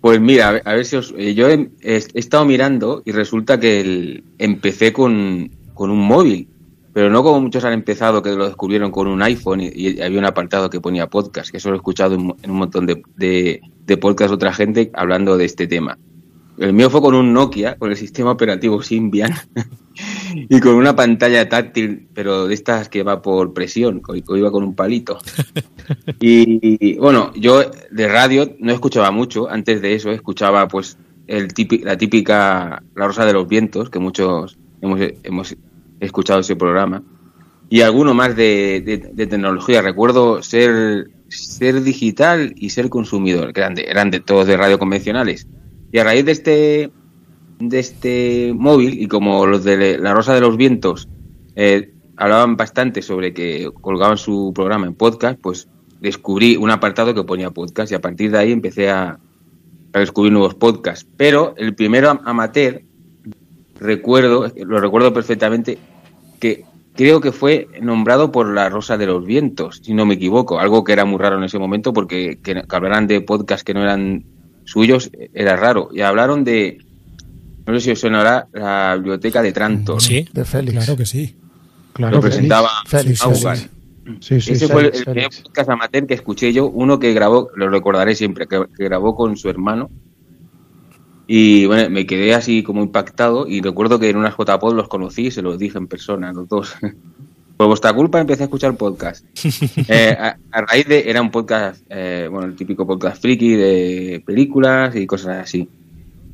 Pues mira, a ver, si os. eh, Yo he, he- estado mirando y resulta que el- empecé con, con un móvil, pero no como muchos han empezado, que lo descubrieron con un iPhone y, había un apartado que ponía podcast, que eso lo he escuchado en, en un montón de, de, de podcasts de otra gente hablando de este tema. El mío fue con un Nokia, con el sistema operativo Symbian y con una pantalla táctil, pero de estas que va por presión, que iba con un palito. Y, y, bueno, yo de radio no escuchaba mucho, antes de eso escuchaba pues el la típica La Rosa de los Vientos, que muchos hemos, hemos escuchado ese programa, y alguno más de, de- de tecnología. Recuerdo ser, ser digital y ser consumidor, que eran de, eran de todos de radio convencionales. Y a raíz de este, de este móvil, y como los de La Rosa de los Vientos eh, hablaban bastante sobre que colgaban su programa en podcast, pues descubrí un apartado que ponía podcast y a partir de ahí empecé a, a descubrir nuevos podcasts. Pero el primero am- amateur, recuerdo, lo recuerdo perfectamente, que creo que fue nombrado por La Rosa de los Vientos, si no me equivoco, algo que era muy raro en ese momento porque que, que hablaran de podcasts que no eran suyos era raro. Y hablaron de, no sé si os sonará, la biblioteca de Trantor. Sí. De Félix. Claro que sí. Claro lo presentaba Félix. Sí, sí, Ese Félix, fue el, primer podcast amateur que escuché yo, uno que grabó, lo recordaré siempre, que, que grabó con su hermano. Y bueno, me quedé así como impactado y recuerdo que en unas JPod los conocí y se los dije en persona, los dos. Por vuestra culpa empecé a escuchar podcast. Eh, a, a raíz de, era un podcast, eh, bueno, el típico podcast friki de películas y cosas así.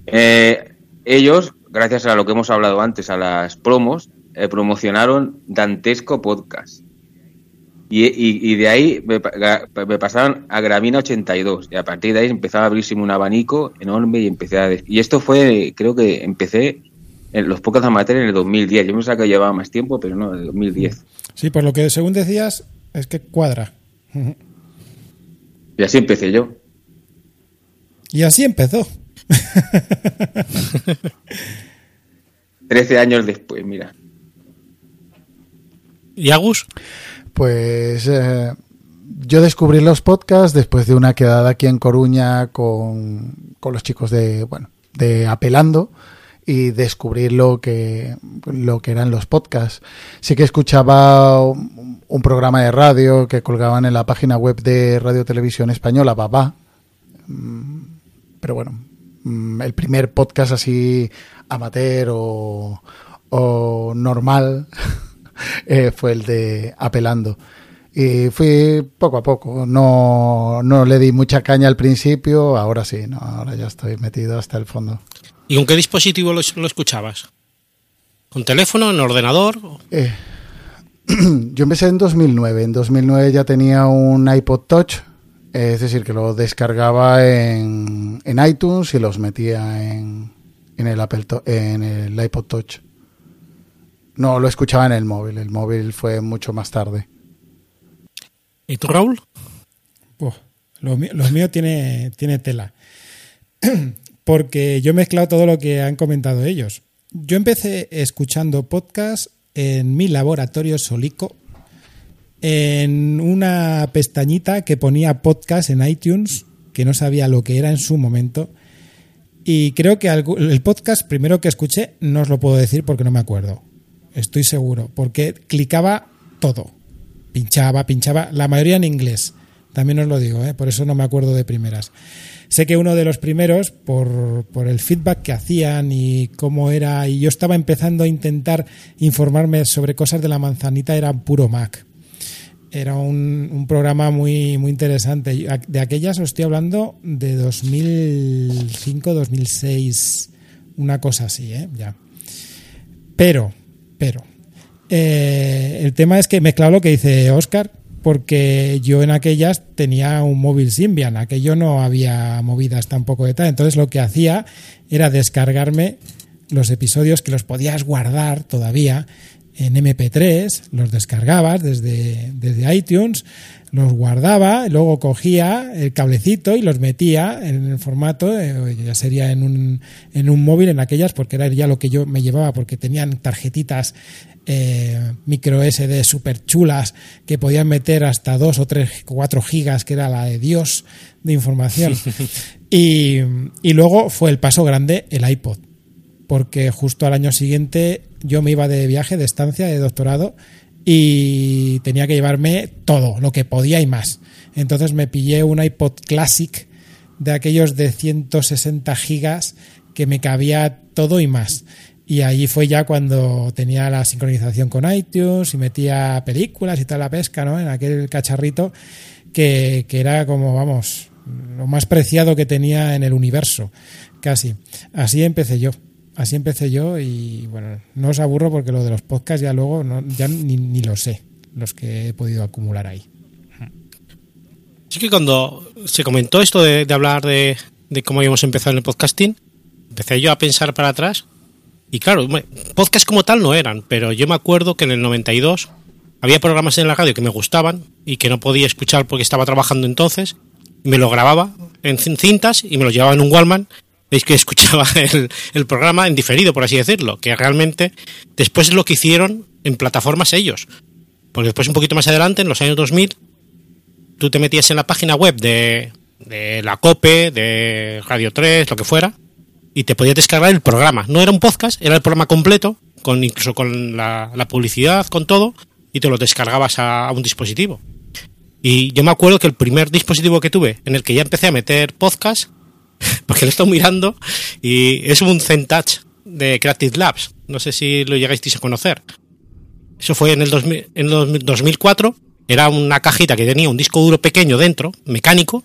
Eh, ellos, gracias a lo que hemos hablado antes, a las promos, eh, promocionaron Dantesco Podcast. Y, y- y de ahí me, pasaron a Gramina 82. Y a partir de ahí empezaba a abrirse un abanico enorme y empecé a... Y esto fue, creo que empecé en los podcasts amateur en el 2010. Yo pensaba que llevaba más tiempo, pero no, en el 2010. Sí, por lo que según decías, es que cuadra. Y así empecé yo. Y así empezó. 13 años después, mira. ¿Y Agus? Pues eh, yo descubrí los podcasts después de una quedada aquí en Coruña con, con los chicos de, bueno, de Apelando y descubrir lo que, lo que eran los podcasts. Sí que escuchaba un, programa de radio que colgaban en la página web de Radio Televisión Española, Babá. Mm, Pero bueno, mm, el primer podcast así amateur o, o normal eh, fue el de Apelando. Y fui poco a poco, no, no le di mucha caña al principio, ahora sí, ahora ya estoy metido hasta el fondo. ¿Y con qué dispositivo lo, lo escuchabas? ¿Con teléfono, en ordenador? Eh, yo empecé en 2009, en 2009 ya tenía un iPod Touch, es decir, que lo descargaba en, en iTunes y los metía en, en, el Apple To- en el iPod Touch. No, lo escuchaba en el móvil, el móvil fue mucho más tarde. ¿Y tú, Raúl? Buah, lo mío, lo mío tiene, tiene tela. Porque yo he mezclado todo lo que han comentado ellos. Yo empecé escuchando podcast en mi laboratorio Solico, en una pestañita que ponía podcast en iTunes, que no sabía lo que era en su momento. Y creo que el podcast primero que escuché, no os lo puedo decir porque no me acuerdo. Estoy seguro. Porque clicaba todo. Pinchaba, pinchaba, la mayoría en inglés. También os lo digo, ¿eh? por eso no me acuerdo de primeras. Sé que uno de los primeros, por, por, el feedback que hacían y cómo era, y yo estaba empezando a intentar informarme sobre cosas de la manzanita, era puro Mac. Era un, un programa muy, muy interesante. De aquellas os estoy hablando de 2005, 2006, una cosa así, ¿eh? Ya. Pero, pero, eh, el tema es que me claro lo que dice Oscar, porque yo en aquellas tenía un móvil Symbian, aquello no había movidas tampoco de tal, entonces lo que hacía era descargarme los episodios que los podías guardar todavía en MP3, los descargabas desde, desde iTunes, los guardaba, luego cogía el cablecito y los metía en el formato, eh, ya sería en un, en un móvil en aquellas, porque era ya lo que yo me llevaba, porque tenían tarjetitas eh, micro SD super chulas que podían meter hasta 2 o 3, 4 gigas, que era la de Dios de información. y, y luego fue el paso grande el iPod, porque justo al año siguiente yo me iba de viaje, de estancia, de doctorado, y tenía que llevarme todo, lo que podía y más. Entonces me pillé un iPod Classic de aquellos de 160 gigas que me cabía todo y más. Y ahí fue ya cuando tenía la sincronización con iTunes y metía películas y toda la pesca, ¿no? En aquel cacharrito que, que era como, vamos, lo más preciado que tenía en el universo, casi. Así empecé yo. Así empecé yo y bueno, no os aburro porque lo de los podcasts ya luego no, ya ni, ni lo sé, los que he podido acumular ahí. Sí que cuando se comentó esto de, de hablar de, de, cómo habíamos empezado en el podcasting, empecé yo a pensar para atrás y claro, podcasts como tal no eran, pero yo me acuerdo que en el 92 había programas en la radio que me gustaban y que no podía escuchar porque estaba trabajando entonces, me lo grababa en cintas y me lo llevaba en un Wallman es que escuchaba el, el, programa en diferido, por así decirlo, que realmente después es lo que hicieron en plataformas ellos. Porque después, un poquito más adelante, en los años 2000, tú te metías en la página web de, de la COPE, de Radio 3, lo que fuera, y te podías descargar el programa. No era un podcast, era el programa completo, con incluso con la, publicidad, con todo, y te lo descargabas a, un dispositivo. Y yo me acuerdo que el primer dispositivo que tuve en el que ya empecé a meter podcast porque lo he estado mirando y es un Zentouch de Creative Labs. No sé si lo llegáis a conocer. Eso fue en el, 2000, en el 2004. Era una cajita que tenía un disco duro pequeño dentro, mecánico,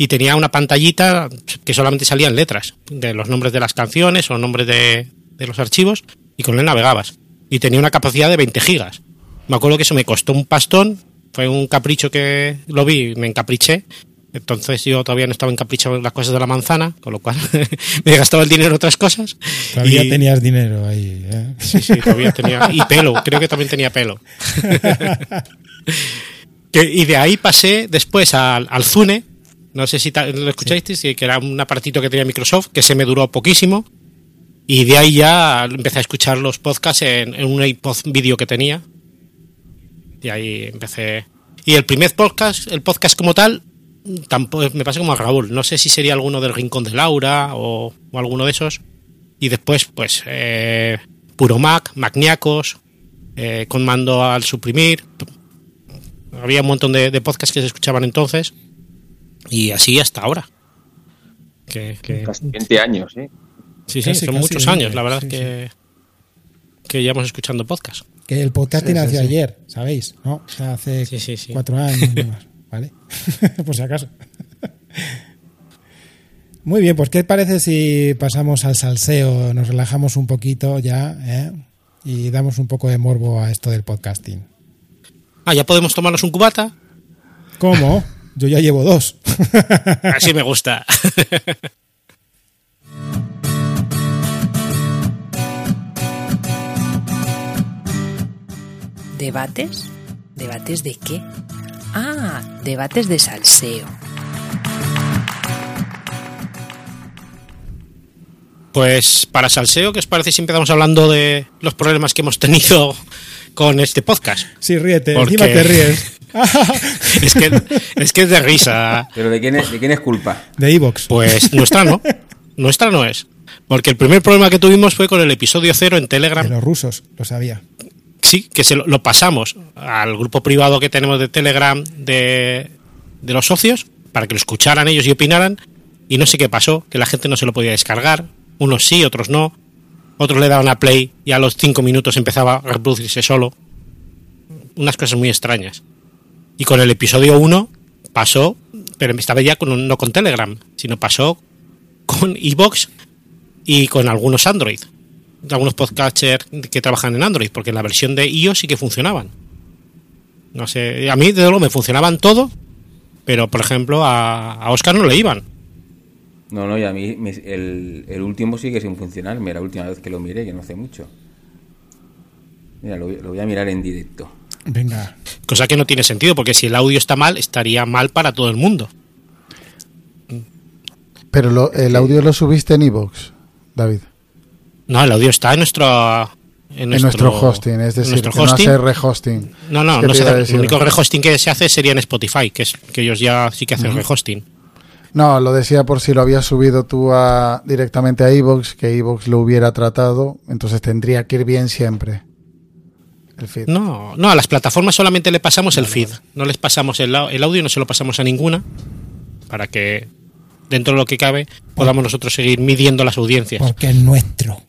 y tenía una pantallita que solamente salían letras de los nombres de las canciones o nombres de, de los archivos, y con él navegabas. Y tenía una capacidad de 20 gigas. Me acuerdo que eso me costó un pastón, fue un capricho que lo vi, me encapriché entonces yo todavía no estaba encaprichado en las cosas de la manzana, con lo cual me he gastado el dinero en otras cosas. Todavía y... tenías dinero ahí. ¿eh? Sí, sí, todavía tenía. Y pelo, creo que también tenía pelo. que, y de ahí pasé después al, al Zune. No sé si lo escucháis, sí. que era un aparatito que tenía Microsoft, que se me duró poquísimo. Y de ahí ya empecé a escuchar los podcasts en, en un iPod vídeo que tenía. Y ahí empecé. Y el primer podcast, el podcast como tal, tampoco me pasa como a Raúl. No sé si sería alguno del Rincón de Laura o, o alguno de esos. Y después, pues, eh, Puro Mac, Macniacos, eh, con mando al suprimir. Había un montón de, de, podcasts que se escuchaban entonces. Y así hasta ahora. Que, que... Casi 20 años, ¿eh? Sí, sí, casi, son casi muchos años, la verdad sí, que, sí. que llevamos escuchando podcast. Que el podcast sí, nació ayer, ¿sabéis? ¿No? O sea, hace cuatro años. ¿vale? Por si acaso. Muy bien, pues ¿qué parece si pasamos al salseo, nos relajamos un poquito ya ¿eh? y damos un poco de morbo a esto del podcasting? Ah, ¿ya podemos tomarnos un cubata? ¿Cómo? Yo ya llevo dos. Así me gusta. ¿Debates? ¿Debates de qué? Ah, debates de salseo. Pues para salseo, ¿qué os parece si empezamos hablando de los problemas que hemos tenido con este podcast? Sí, ríete, Porque... encima te ríes. Es, que, es que es de risa. ¿Pero de quién es, de quién es culpa? De Evox. Pues nuestra no. Nuestra no es. Porque el primer problema que tuvimos fue con el episodio cero en Telegram. De los rusos, lo sabía. sí, que se lo, lo pasamos al grupo privado que tenemos de Telegram de, de los socios para que lo escucharan ellos y opinaran. Y no sé qué pasó, que la gente no se lo podía descargar. Unos sí, otros no. Otros le daban a play y a los cinco minutos empezaba a reproducirse solo. Unas cosas muy extrañas. Y con el episodio 1 pasó, pero esta vez ya con, no con Telegram, sino pasó con Evox y con algunos Android. Algunos podcasters que trabajan en Android, porque en la versión de iOS sí que funcionaban. No sé, a mí desde luego me funcionaban todo, pero por ejemplo a, a Oscar no le iban. No, no, y a mí me- el, el último sigue sin funcionar. Mira, la última vez que lo miré, que no hace mucho. Mira, lo voy a mirar en directo. Venga. Cosa que no tiene sentido, porque si el audio está mal, estaría mal para todo el mundo. Pero lo- el audio lo subiste en iVoox, David. No, el audio está en nuestro. En En nuestro hosting, es decir, nuestro que no hosting. hace rehosting. No, no, no se hace- el único rehosting. que se hace sería en Spotify, que es que ellos ya sí que hacen Ujú. rehosting. No, lo decía por si lo habías subido tú a, directamente a iVoox, que iVoox lo hubiera tratado, entonces tendría que ir bien siempre. El feed. No, no, a las plataformas solamente le pasamos el feed. No les pasamos el, el audio, no se lo pasamos a ninguna. Para que dentro de lo que cabe podamos nosotros seguir midiendo las audiencias. Porque es nuestro.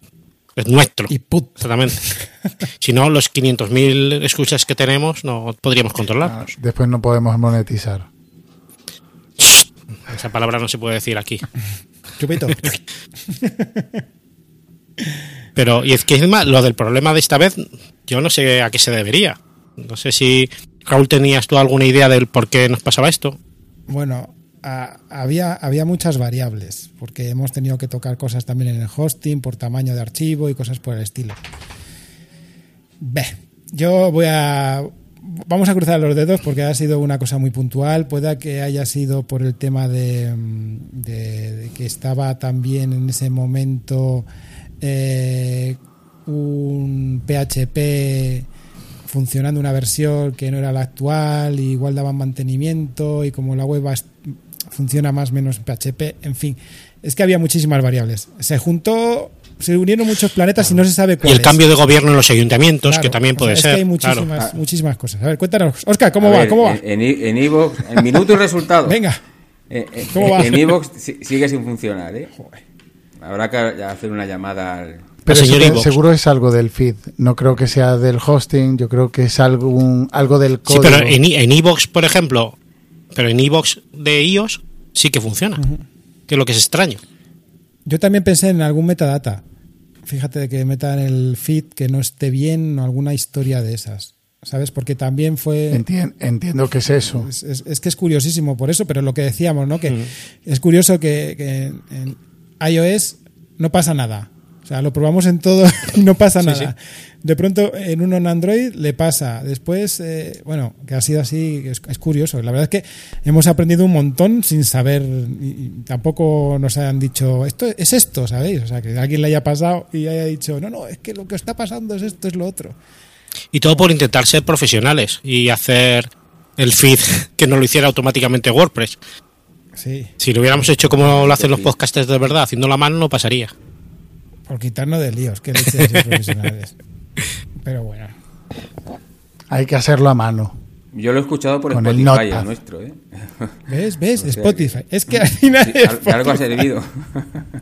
Es nuestro. Y put. Exactamente. si no, los 500.000 escuchas que tenemos no podríamos controlarlos. Después no podemos monetizar. Esa palabra no se puede decir aquí. Chupito. Pero, y es que lo del problema de esta vez, yo no sé a qué se debería. No sé si, Raúl, tenías tú alguna idea del por qué nos pasaba esto. Bueno, había, había muchas variables, porque hemos tenido que tocar cosas también en el hosting, por tamaño de archivo y cosas por el estilo. Ve, yo voy a... Vamos a cruzar los dedos porque ha sido una cosa muy puntual. Pueda que haya sido por el tema de, mm, de- de que estaba también en ese momento eh, un PHP funcionando una versión que no era la actual, y igual daban mantenimiento y como la web va- funciona más o menos en PHP, en fin, es que había muchísimas variables. Se juntó, se unieron muchos planetas y no se sabe Y cuál. el cambio de gobierno en los ayuntamientos, que también puede es ser. Que hay claro. muchísimas, muchísimas cosas. A ver, cuéntanos, Oscar, ¿cómo A va? ver, ¿Cómo va? En, en, i- en minuto y resultado. Venga. Eh, eh, ¿Cómo va? En si- sigue sin funcionar, ¿eh? Habrá que hacer una llamada al... Pero señor seguro es algo del feed. No creo que sea del hosting, yo creo que es algo, algo del Sí, código. pero en, en por ejemplo, pero en iVoox de iOS sí que funciona. Que es lo que es extraño. Yo también pensé en algún metadata. Fíjate que metan el feed que no esté bien o alguna historia de esas. ¿Sabes? Porque también fue. Entien- entiendo que es eso. Es, es- es que es curiosísimo por eso, pero lo que decíamos, ¿no? Que Mm. es curioso que, que en iOS no pasa nada. O sea, lo probamos en todo y no pasa Sí, nada. De pronto en uno en Android le pasa. Después, eh, bueno, que ha sido así, es, es curioso. La verdad es que hemos aprendido un montón sin saber, y, y tampoco nos han dicho, esto es esto, ¿sabéis? O sea, que alguien le haya pasado y haya dicho, no, no, es que lo que está pasando es esto, es lo otro. Y todo por intentar ser profesionales y hacer el feed que no lo hiciera automáticamente WordPress. Sí, Si lo hubiéramos hecho como lo hacen los podcasters de verdad, haciendo la mano, no pasaría. por quitarnos de líos, que profesionales. Pero bueno. Hay que hacerlo a mano. Yo lo he escuchado por Con Spotify, el, nuestro, ¿eh? ¿Ves? ¿Ves? O sea Spotify. que- Es que al final. Sí, algo ha servido.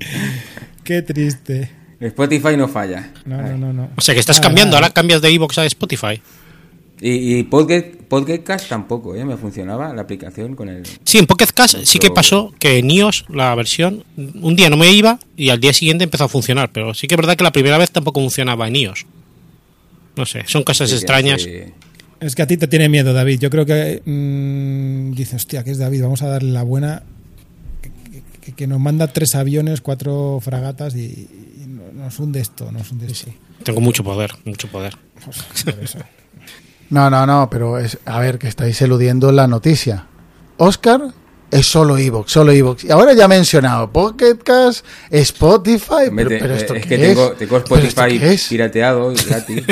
Qué triste. Spotify no falla. No, no, no, no. O sea que estás cambiando, nada. ahora cambias de iVoox a Spotify. Y, y Podcast, Podcast tampoco, ¿eh? Me funcionaba la aplicación con el... Sí, en Pocket Cast sí que pasó que en iOS la versión un día no me iba y al día siguiente empezó a funcionar, pero sí que es verdad que la primera vez tampoco funcionaba en iOS. No sé, son cosas Sí, extrañas. Es que a ti te tiene miedo, David. Yo creo que mm, dice, hostia, que es David, vamos a darle la buena. Que, que- que nos manda tres aviones, cuatro fragatas y, y no- nos hunde esto, nos hunde esto. Tengo mucho poder, mucho poder. Pues, por eso. No, no, no, pero es, a ver, que estáis eludiendo la noticia. Oscar es solo Evox, solo Evox. Y ahora ya he mencionado Pocket Cast, Spotify, pero, te- pero esto es qué que es? tengo, tengo ¿Pero esto Spotify es? pirateado y gratis.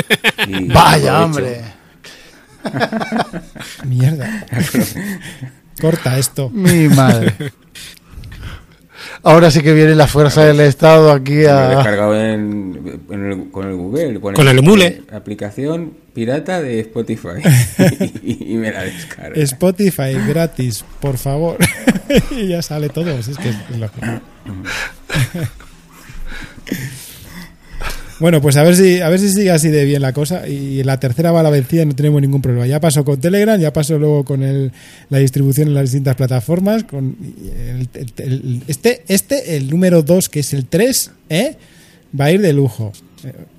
y Vaya, hombre. Mierda. Corta esto. Mi madre. Ahora sí que viene la fuerza del Estado aquí Me lo he a... descargado en, en el- con el Google. Con el emule. eh, aplicación pirata de Spotify. y, y me la descargo. Spotify gratis, por favor. y ya sale todo. si es que es lógico. Bueno, pues a ver si a ver si sigue así de bien la cosa y la tercera va a la vencida y no tenemos ningún problema. Ya pasó con Telegram, ya pasó luego con el, la distribución en las distintas plataformas. Con el- este, este, el número 2, que es el 3, ¿eh? va a ir de lujo.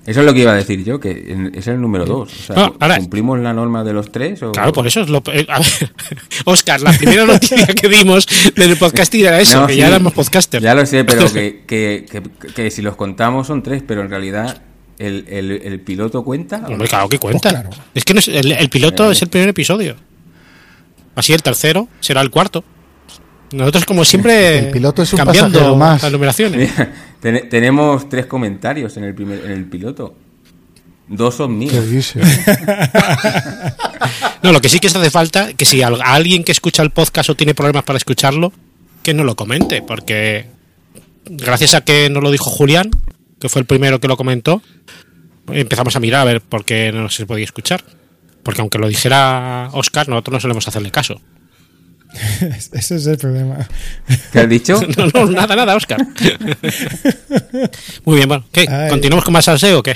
Eso es lo que iba a decir yo, que en- es el número dos. O sea, No, ahora- ¿Cumplimos la norma de los tres? O... Claro, por eso es lo. eh, a ver, Oscar, la primera noticia que dimos del podcasting era eso, No, que sí, ya éramos podcasters. Ya lo sé, pero que, que, que- que si los contamos son tres, pero en realidad el, el, el piloto cuenta. claro que cuenta. Pues claro. Es que no es- el, el piloto es el primer episodio. Así el tercero será el cuarto. Nosotros, como siempre, El piloto es un cambiando más. las numeraciones. Mira, ten- tenemos tres comentarios en el primer en el piloto. Dos son míos. ¿Qué dice? No, lo que sí que se hace falta, que si a alguien que escucha el podcast o tiene problemas para escucharlo, que no lo comente, porque gracias a que nos lo dijo Julián, que fue el primero que lo comentó, empezamos a mirar a ver por qué no se podía escuchar. Porque aunque lo dijera Oscar, nosotros no solemos hacerle caso. Ese es el problema. ¿Qué has dicho? No, no, nada, nada, Oscar. Muy bien, bueno, ¿qué? Ay. ¿Continuamos con más salseo o qué?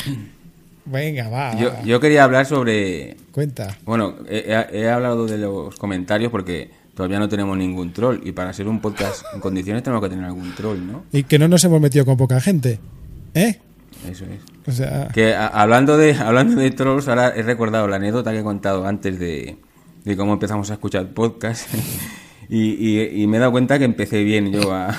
Venga, va. Yo, yo quería hablar sobre. Cuenta. Bueno, he, he- he hablado de los comentarios porque todavía no tenemos ningún troll. Y para ser un podcast en condiciones tenemos que tener algún troll, ¿no? Y que no nos hemos metido con poca gente. ¿Eh? Eso es. O sea, Que a- hablando de hablando de trolls, ahora he recordado la anécdota que he contado antes de, de cómo empezamos a escuchar podcast. y, me he dado cuenta que empecé bien yo a,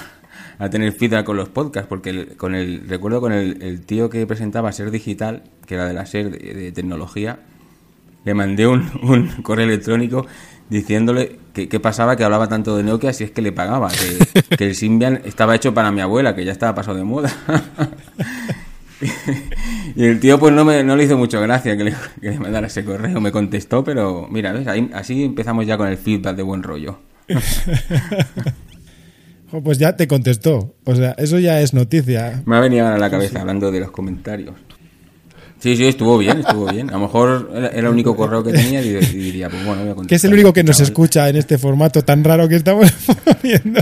tener feedback con los podcasts, porque el- con el recuerdo con el, tío que presentaba Ser Digital, que era de la Ser de, tecnología, le mandé un, un correo electrónico diciéndole que, que pasaba que hablaba tanto de Nokia si es que le pagaba, que, que el Symbian estaba hecho para mi abuela, que ya estaba pasado de moda. y el tío pues no, me, no le hizo mucho gracia que le, que le mandara ese correo, me contestó, pero mira, ¿ves? Ahí, así empezamos ya con el feedback de buen rollo. pues ya te contestó. O sea, eso ya es noticia. Me ha venido a la cabeza hablando de los comentarios. Sí, sí, estuvo bien, estuvo bien. A lo mejor era el único correo que tenía y, diría, pues bueno, voy a contestar. Que es el único que nos escucha en este formato tan raro que estamos poniendo.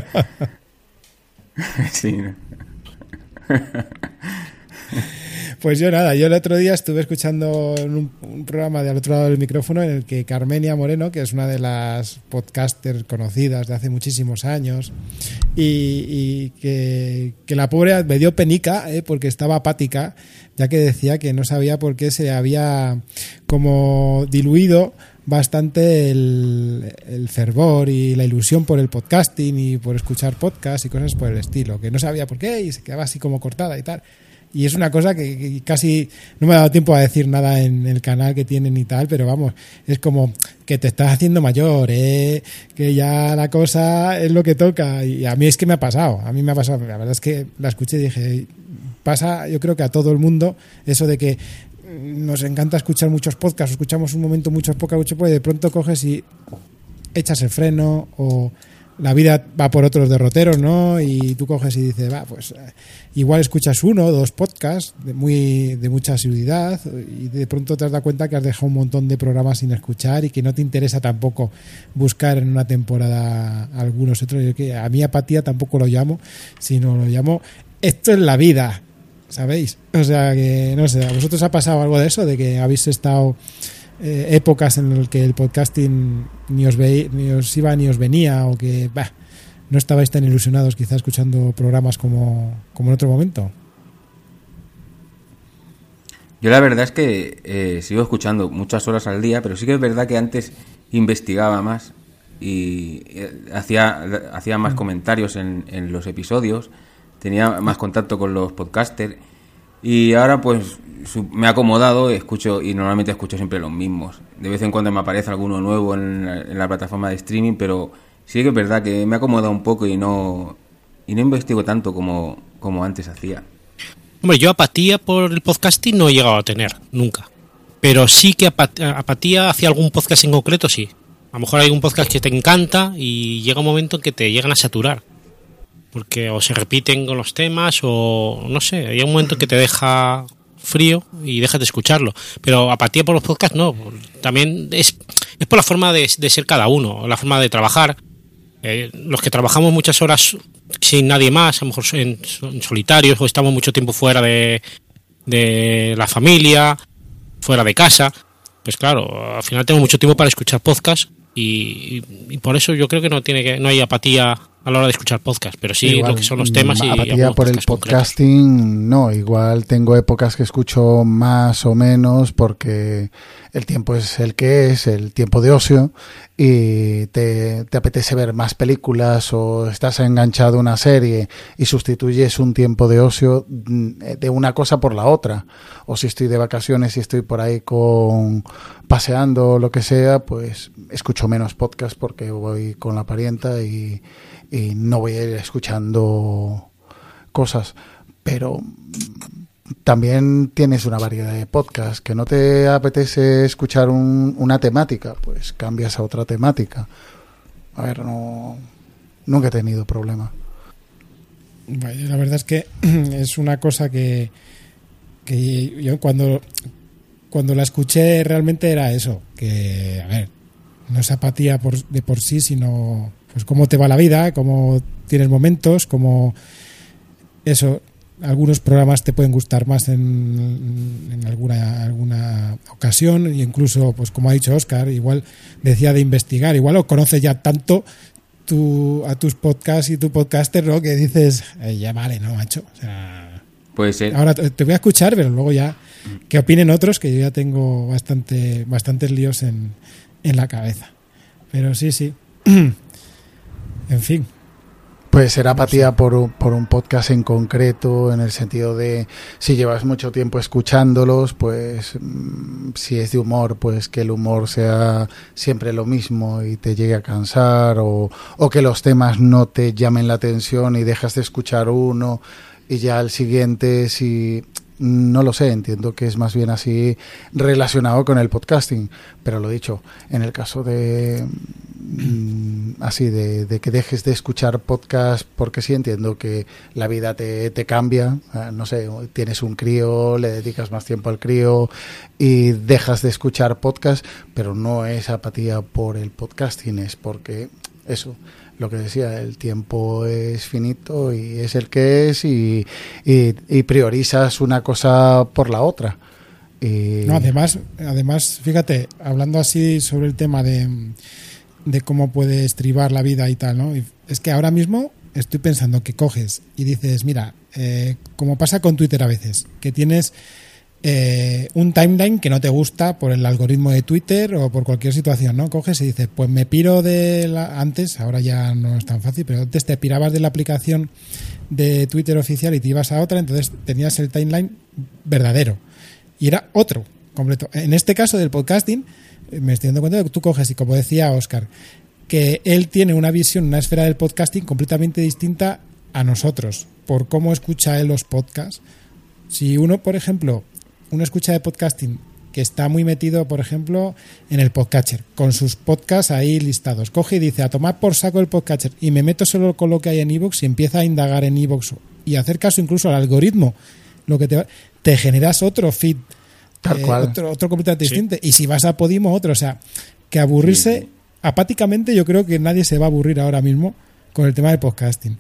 Sí. Pues yo nada, yo el otro día estuve escuchando un, un programa de al otro lado del micrófono en el que Carmenia Moreno, que es una de las podcasters conocidas de hace muchísimos años, y, que la pobre me dio penica eh, porque estaba apática, ya que decía que no sabía por qué se había como diluido bastante el, el fervor y la ilusión por el podcasting y por escuchar podcasts y cosas por el estilo, que no sabía por qué y se quedaba así como cortada y tal. Y es una cosa que, casi no me ha dado tiempo a decir nada en el canal que tienen y tal, pero vamos, es como que te estás haciendo mayor, ¿eh? que ya la cosa es lo que toca. Y a mí es que me ha pasado, a mí me ha pasado. La verdad es que la escuché y dije, pasa yo creo que a todo el mundo eso de que nos encanta escuchar muchos podcasts, escuchamos un momento muchos podcasts, pues de pronto coges y echas el freno o la vida va por otros derroteros, ¿no? Y tú coges y dices, va, pues eh, igual escuchas uno o dos podcasts de, muy, de mucha asiduidad y de pronto te has dado cuenta que has dejado un montón de programas sin escuchar y que no te interesa tampoco buscar en una temporada algunos otros. Yo que a mí apatía tampoco lo llamo, sino lo llamo esto es la vida, ¿sabéis? O sea que, no sé, ¿a vosotros ha pasado algo de eso? De que habéis estado eh, épocas en las que el podcasting ni os, veí, ni os iba ni os venía o que bah, no estabais tan ilusionados quizás escuchando programas como, como en otro momento. Yo la verdad es que eh, sigo escuchando muchas horas al día, pero sí que es verdad que antes investigaba más y eh, hacía, hacía más comentarios en, en los episodios, tenía más contacto con los podcasters y ahora pues me he acomodado, escucho y normalmente escucho siempre los mismos. De vez en cuando me aparece alguno nuevo en la, en la plataforma de streaming, pero sí que es verdad que me he acomodado un poco y no, y no investigo tanto como, como antes hacía. Hombre, yo apatía por el podcasting no he llegado a tener, nunca. Pero sí que apat- apatía hacia algún podcast en concreto, sí. A lo mejor hay un podcast que te encanta y llega un momento en que te llegan a saturar. porque o se repiten con los temas o no sé, hay un momento que te deja frío y dejas de escucharlo. Pero apatía por los podcasts no, también es, es por la forma de, ser cada uno, la forma de trabajar. Eh, los que trabajamos muchas horas sin nadie más, a lo mejor en, solitarios o estamos mucho tiempo fuera de, de la familia, fuera de casa, pues claro, al final tengo mucho tiempo para escuchar podcast y- y por eso yo creo que no tiene que no hay apatía a la hora de escuchar podcast, pero sí Igual, lo que son los temas y apatía algunos por el concretos. podcasting, no, igual tengo épocas que escucho más o menos porque el tiempo es el que es, el tiempo de ocio y te, te apetece ver más películas o estás enganchado a una serie y sustituyes un tiempo de ocio mm, de una cosa por la otra. O si estoy de vacaciones y estoy por ahí con paseando o lo que sea, pues escucho menos podcast porque voy con la parienta y, y no voy a ir escuchando cosas. Pero también tienes una variedad de podcasts que no te apetece escuchar un- una temática, pues cambias a otra temática. A ver, no nunca he tenido problema. La verdad es que es una cosa que, que yo cuando, cuando la escuché realmente era eso, que, a ver, no es apatía de por sí, sino pues cómo te va la vida, cómo tienes momentos, cómo eso, algunos programas te pueden gustar más en, en alguna, alguna ocasión, e incluso, pues como ha dicho Oscar, igual decía de investigar, igual lo conoces ya tanto tu, a tus podcasts y tu podcaster, ¿no? Que dices, "Eh, ya vale, ¿no, macho? O sea, Puede ser. ahora te te voy a escuchar, pero luego ya que opinen otros, que yo ya tengo bastante, bastantes líos en, en la cabeza. Pero sí, sí. en fin. Puede ser apatía por un, por un podcast en concreto, en el sentido de si llevas mucho tiempo escuchándolos, pues mm, si es de humor, pues que el humor sea siempre lo mismo y te llegue a cansar, o, o que los temas no te llamen la atención y dejas de escuchar uno y ya al siguiente, si no lo sé, entiendo que es más bien así relacionado con el podcasting, pero lo dicho, en el caso de mm, así de, que dejes de escuchar podcast porque sí entiendo que la vida te, te cambia, eh, no sé, tienes un crío, le dedicas más tiempo al crío y dejas de escuchar podcast, pero no es apatía por el podcasting, es porque eso, lo que decía, el tiempo es finito y es el que es y, y, priorizas una cosa por la otra. Y- No, además, además, fíjate, hablando así sobre el tema de, de cómo puede estribar la vida y tal, ¿no? Es que ahora mismo estoy pensando que coges y dices, mira, eh, como pasa con Twitter a veces, que tienes eh, un timeline que no te gusta por el algoritmo de Twitter o por cualquier situación, ¿no? Coges y dices, pues me piro de la... Antes, ahora ya no es tan fácil, pero antes te pirabas de la aplicación de Twitter oficial y te ibas a otra, entonces tenías el timeline verdadero y era otro completo. En este caso del podcasting, eh, me estoy dando cuenta de que tú coges y como decía Oscar, que él tiene una visión, una esfera del podcasting completamente distinta a nosotros, por cómo escucha él los podcasts. Si uno, por ejemplo, uno escucha de podcasting que está muy metido, por ejemplo, en el podcatcher, con sus podcasts ahí listados, coge y dice, a tomar por saco el podcatcher, y me meto solo con lo que hay en iVoox y empieza a indagar en iVoox y hacer caso incluso al algoritmo, lo que te, va- te generas otro feed, Tal eh, cual. otro, otro completamente distinto, y si vas a Podimo, otro, o sea, que aburrirse, apáticamente yo creo que nadie se va a aburrir ahora mismo con el tema del podcasting,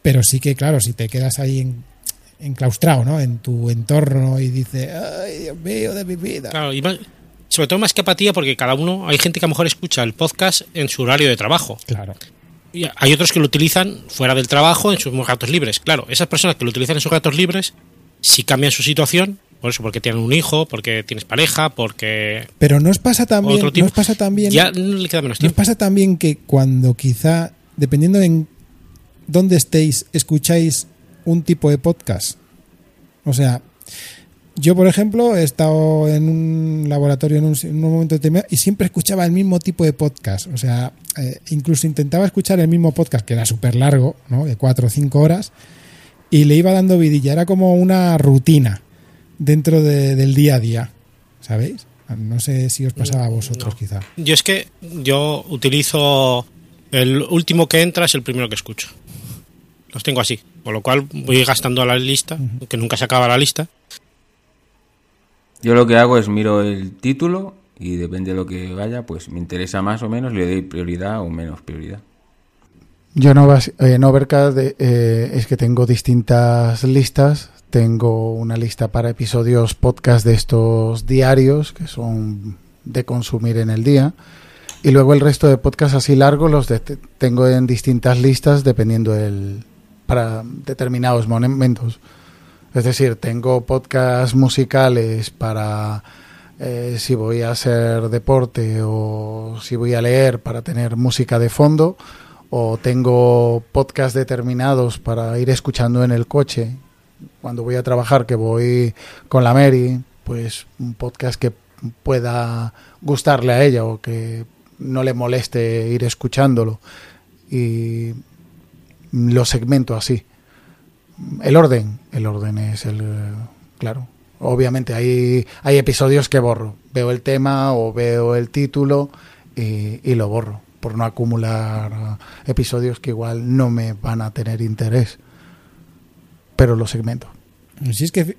pero sí que, claro, si te quedas ahí en, enclaustrado, ¿no? En tu entorno y dices, ay, Dios mío, de mi vida. Claro, y más- sobre todo más que apatía porque cada uno, hay gente que a lo mejor escucha el podcast en su horario de trabajo. Claro. Y hay otros que lo utilizan fuera del trabajo en sus ratos libres. Claro, esas personas que lo utilizan en sus ratos libres, si cambian su situación, por eso, porque tienen un hijo, porque tienes pareja, porque Pero no os pasa también, otro no tipo, os pasa también, ya no le queda menos ¿no os tiempo. pasa también que cuando quizá, dependiendo en dónde estéis, escucháis un tipo de podcast. O sea, yo, por ejemplo, he estado en un laboratorio en un, en un momento determinado y siempre escuchaba el mismo tipo de podcast. O sea, eh, incluso intentaba escuchar el mismo podcast, que era súper largo, ¿no? de cuatro o cinco horas, y le iba dando vidilla. Era como una rutina dentro de- del día a día, ¿sabéis? No sé si os pasaba a vosotros, quizá. Yo es que yo utilizo el último que entra es el primero que escucho. Los tengo así. Con lo cual voy gastando la lista, que nunca se acaba la lista. Yo lo que hago es miro el título y depende de lo que vaya, pues me interesa más o menos, le doy prioridad o menos prioridad. Yo no en Overcast eh, es que tengo distintas listas. Tengo una lista para episodios podcast de estos diarios que son de consumir en el día. Y luego el resto de podcasts así largos los de- tengo en distintas listas dependiendo del para determinados momentos. Es decir, tengo podcasts musicales para eh, si voy a hacer deporte o si voy a leer para tener música de fondo o tengo podcasts determinados para ir escuchando en el coche cuando voy a trabajar que voy con la Mary pues un podcast que pueda gustarle a ella o que no le moleste ir escuchándolo y lo segmento así el orden el orden es el claro obviamente hay hay episodios que borro veo el tema o veo el título y, y lo borro por no acumular episodios que igual no me van a tener interés pero lo segmento Si es que, fi-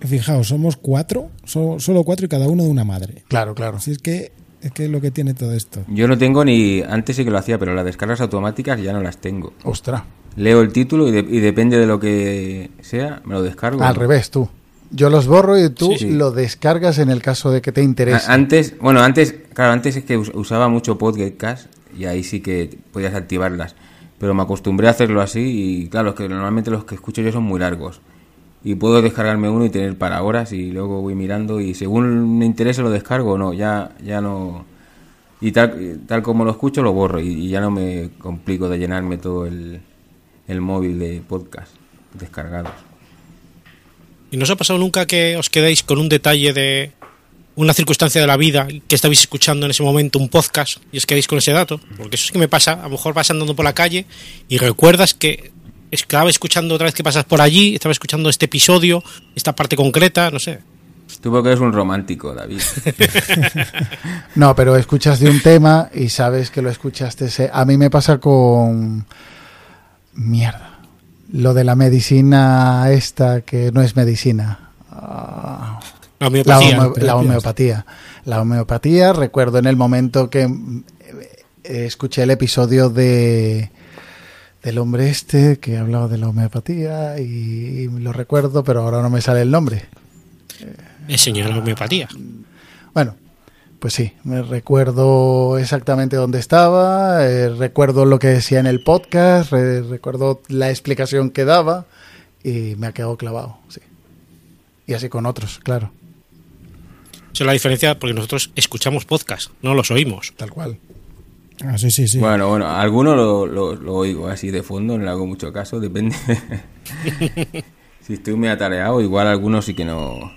fijaos, somos cuatro, so- solo cuatro y cada uno de una madre. Claro, claro. Si es que es que es lo que tiene todo esto. Yo no tengo ni. Antes sí que lo hacía, pero las descargas automáticas ya no las tengo. Ostras. Leo el título y, de- y depende de lo que sea, me lo descargo. al revés tú yo los borro y tú Sí, sí. lo descargas en el caso de que te interese Antes, bueno, antes, claro, antes es que us- usaba mucho podcast y ahí sí que podías activarlas. Pero me acostumbré a hacerlo así y claro, es que normalmente los que escucho yo son muy largos. Y puedo descargarme uno y tener para horas y luego voy mirando y según me interese lo descargo o no, ya, ya no... Y tal, tal como lo escucho lo borro y, y ya no me complico de llenarme todo el, el móvil de podcast descargados. ¿Y no os ha pasado nunca que os quedéis con un detalle de una circunstancia de la vida que estabais escuchando en ese momento un podcast y os quedéis con ese dato? Porque eso es que me pasa, a lo mejor vas andando por la calle y recuerdas que estaba escuchando otra vez que pasas por allí, estaba escuchando este episodio, esta parte concreta, no sé. Tú porque eres un romántico, David. No, pero escuchas de un tema y sabes que lo escuchaste. se- A mí me pasa con. Mierda. Lo de la medicina esta que no es medicina. Ah, La homeopatía. La, homeopatía. La homeopatía, recuerdo en el momento que eh, escuché el episodio de del hombre este que hablaba de la homeopatía y lo recuerdo, pero ahora no me sale el nombre. El señor de la homeopatía. Bueno, pues sí, me recuerdo exactamente dónde estaba, eh, recuerdo lo que decía en el podcast, re- recuerdo la explicación que daba y me ha quedado clavado, sí. Y así con otros, claro. Esa es la diferencia porque nosotros escuchamos podcast, no los oímos. Tal cual. Ah, sí, sí, sí. Bueno, bueno, alguno lo, lo, lo oigo así de fondo, no le hago mucho caso, depende. si estoy muy atareado, igual algunos sí que no.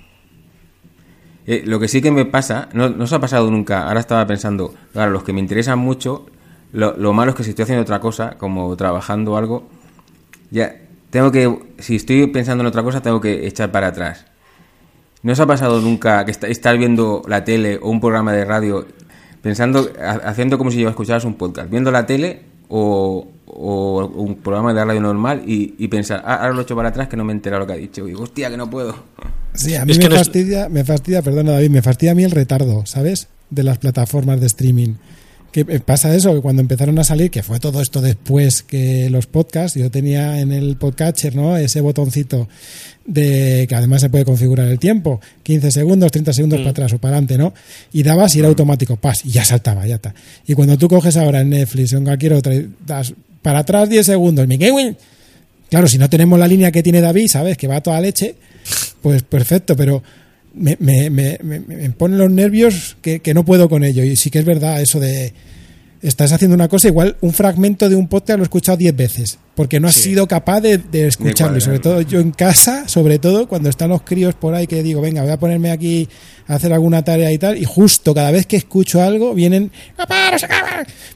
Eh, lo que sí que me pasa, no, no os ha pasado nunca, ahora estaba pensando, claro, los que me interesan mucho, lo, lo malo es que si estoy haciendo otra cosa, como trabajando algo, ya tengo que, si estoy pensando en otra cosa, tengo que echar para atrás. ¿No os ha pasado nunca que est- estar viendo la tele o un programa de radio pensando, ha- haciendo como si escucharas un podcast, viendo la tele o, o un programa de radio normal y, y pensar, ah, ahora lo echo para atrás que no me he enterado lo que ha dicho. Y digo, hostia, que no puedo. Sí, a mí Es me que no es- fastidia, me fastidia, perdona David, me fastidia a mí el retardo, ¿sabes? De las plataformas de streaming. Que eh, pasa eso, que cuando empezaron a salir, que fue todo esto después que los podcasts, yo tenía en el podcatcher, ¿no? Ese botoncito de que además se puede configurar el tiempo, 15 segundos, 30 segundos para atrás o para adelante, ¿no? Y dabas y era automático, pas, y ya saltaba, ya está. Y cuando tú coges ahora en Netflix o en cualquier otra, y das para atrás 10 segundos, en- Claro, si no tenemos la línea que tiene David, ¿sabes? Que va a toda leche, pues perfecto, pero me, me, me, me, pone los nervios que, que no puedo con ello. Y sí que es verdad eso de... Estás haciendo una cosa, igual un fragmento de un podcast lo he escuchado 10 veces, porque no has Sí. sido capaz de, de escucharlo. Y sobre todo yo en casa, sobre todo cuando están los críos por ahí que digo, venga, voy a ponerme aquí a hacer alguna tarea y tal, y justo cada vez que escucho algo vienen,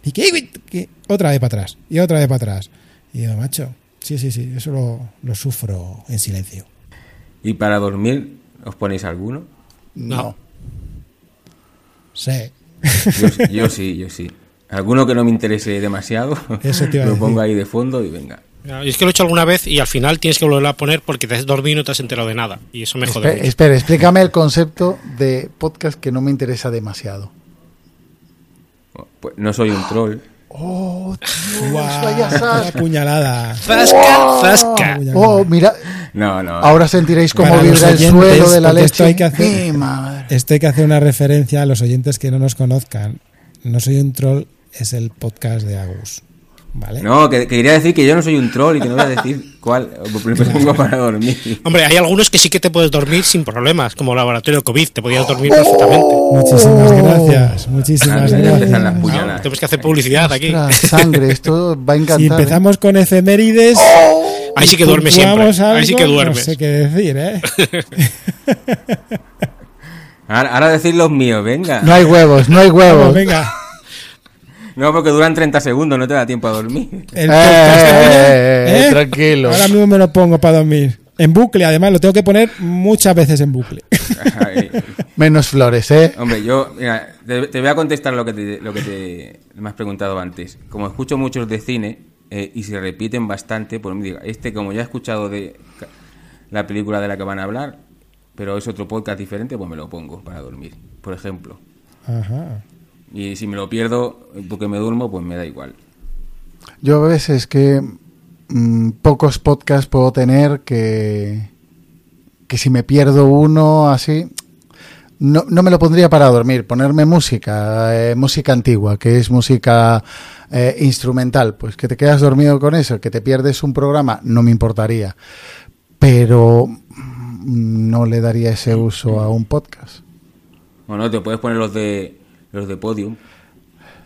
y que, que- otra vez para atrás, y otra vez para atrás. Y digo, macho, sí, sí, sí, eso lo, lo sufro en silencio. ¿Y para dormir os ponéis alguno? No. Sí. Yo, yo sí, yo sí. Alguno que no me interese demasiado, Eso te iba a lo decir. pongo ahí de fondo y venga. Es que lo he hecho alguna vez y al final tienes que volverlo a poner porque te has dormido y no te has enterado de nada. Y eso me jode. Espera, explícame el concepto de podcast que no me interesa demasiado. Pues no soy un troll. Oh, tío, vaya sas- puñalada. Zasca, zasca. Oh, mira, No, no. ahora sentiréis cómo vibra el suelo de la leche. esto hay que hacer-. Esto hay que hacer una referencia a los oyentes que no nos conozcan. No soy un troll, es el podcast de Agus. ¿Vale? No, que, que quería decir que yo no soy un troll y que no voy a decir cuál me pongo para dormir. Hombre, hay algunos que sí que te puedes dormir sin problemas, como laboratorio COVID, te podías dormir perfectamente. Muchísimas gracias. Muchísimas Ah, ya empiezan las gracias. puñaladas. Tenemos que hacer publicidad aquí. Ostras, sangre, esto va a encantar. Si ¿eh? empezamos con efemérides. Ahí sí que y duermes siempre. Ahí sí que duermes. No sé qué decir, ¿eh? Ahora, ahora decir los míos, venga. No hay huevos, no hay huevos. Vamos, venga. No, porque duran 30 segundos, no te da tiempo a dormir. El Eh, eh, eh, tranquilo. Ahora mismo me lo pongo para dormir. En bucle, además, lo tengo que poner muchas veces en bucle. Menos flores, ¿eh? Hombre, yo, mira, te, te voy a contestar lo que te, lo que te me has preguntado antes. Como escucho muchos de cine eh, y se repiten bastante, pues me diga, este como ya he escuchado de la película de la que van a hablar, pero es otro podcast diferente, pues me lo pongo para dormir, por ejemplo. Ajá. Y si me lo pierdo porque me duermo, pues me da igual. Yo a veces que mm, pocos podcasts puedo tener que, que si me pierdo uno así, no, no me lo pondría para dormir. Ponerme música, eh, música antigua, que es música eh, instrumental. Pues que te quedas dormido con eso, que te pierdes un programa, no me importaría. Pero mm, no le daría ese uso a un podcast. Bueno, te puedes poner los de los de Podium.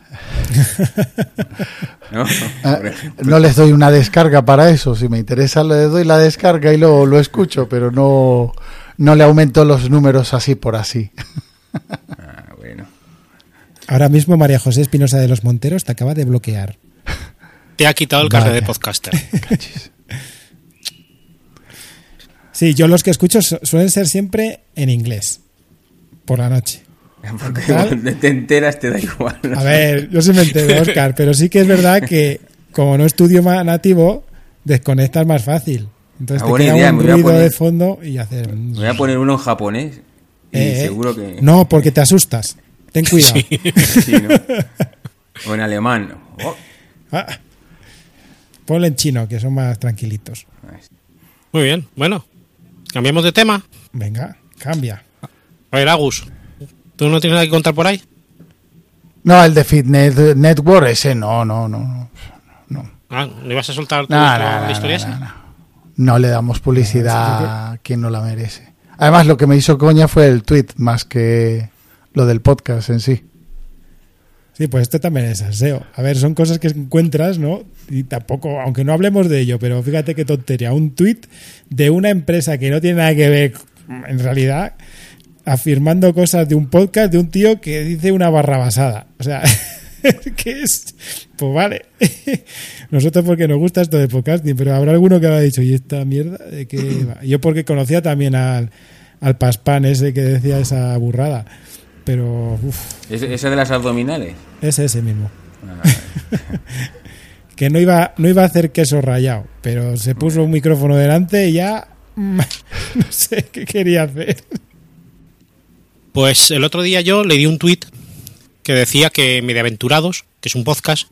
¿No? Ah, no les doy una descarga para eso. Si me interesa, le doy la descarga y lo, lo escucho, pero no, no le aumento los números así por así. Ah, bueno. Ahora mismo María José Espinosa de los Monteros te acaba de bloquear. Te ha quitado el carnet de podcaster. Sí, yo los que escucho su- suelen ser siempre en inglés. Por la noche. Porque cuando te enteras te da igual. ¿no? A ver, yo sí me entero, Oscar, pero sí que es verdad que como no estudio más nativo, desconectas más fácil. Entonces Ah, te queda idea, un me voy a ruido poner- de fondo y hacer... Me voy a poner uno en japonés y Eh, eh. seguro que... No, porque te asustas. Ten cuidado. Sí, ¿no? O en alemán. Oh, Ah. Ponlo en chino, que son más tranquilitos. Muy bien, bueno. Cambiamos de tema. Venga, cambia. A ver, Agus, ¿tú no tienes nada que contar por ahí? No, el de Fitnet Network, ese no, no, no. Ah, ¿le vas a soltar tu No, la no, no, historia no, esa? No, le damos publicidad a quien no la merece. Además, lo que me hizo coña fue el tweet más que lo del podcast en sí. Sí, pues esto también es aseo. A ver, son cosas que encuentras, ¿no? Y tampoco, aunque no hablemos de ello, pero fíjate qué tontería. Un tuit de una empresa que no tiene nada que ver, en realidad, afirmando cosas de un podcast de un tío que dice una barra basada. O sea, ¿qué es? Pues vale. Nosotros porque nos gusta esto de podcasting, pero habrá alguno que habrá dicho, ¿y esta mierda de qué va? Yo porque conocía también al, al Paspan ese que decía esa burrada. Pero, ¿Ese, ese de las abdominales? es ese mismo. Ah, que no iba, no iba a hacer queso rayado, pero se puso un micrófono delante y ya no sé qué quería hacer. Pues el otro día yo le di un tuit que decía que Mediaventurados, que es un podcast,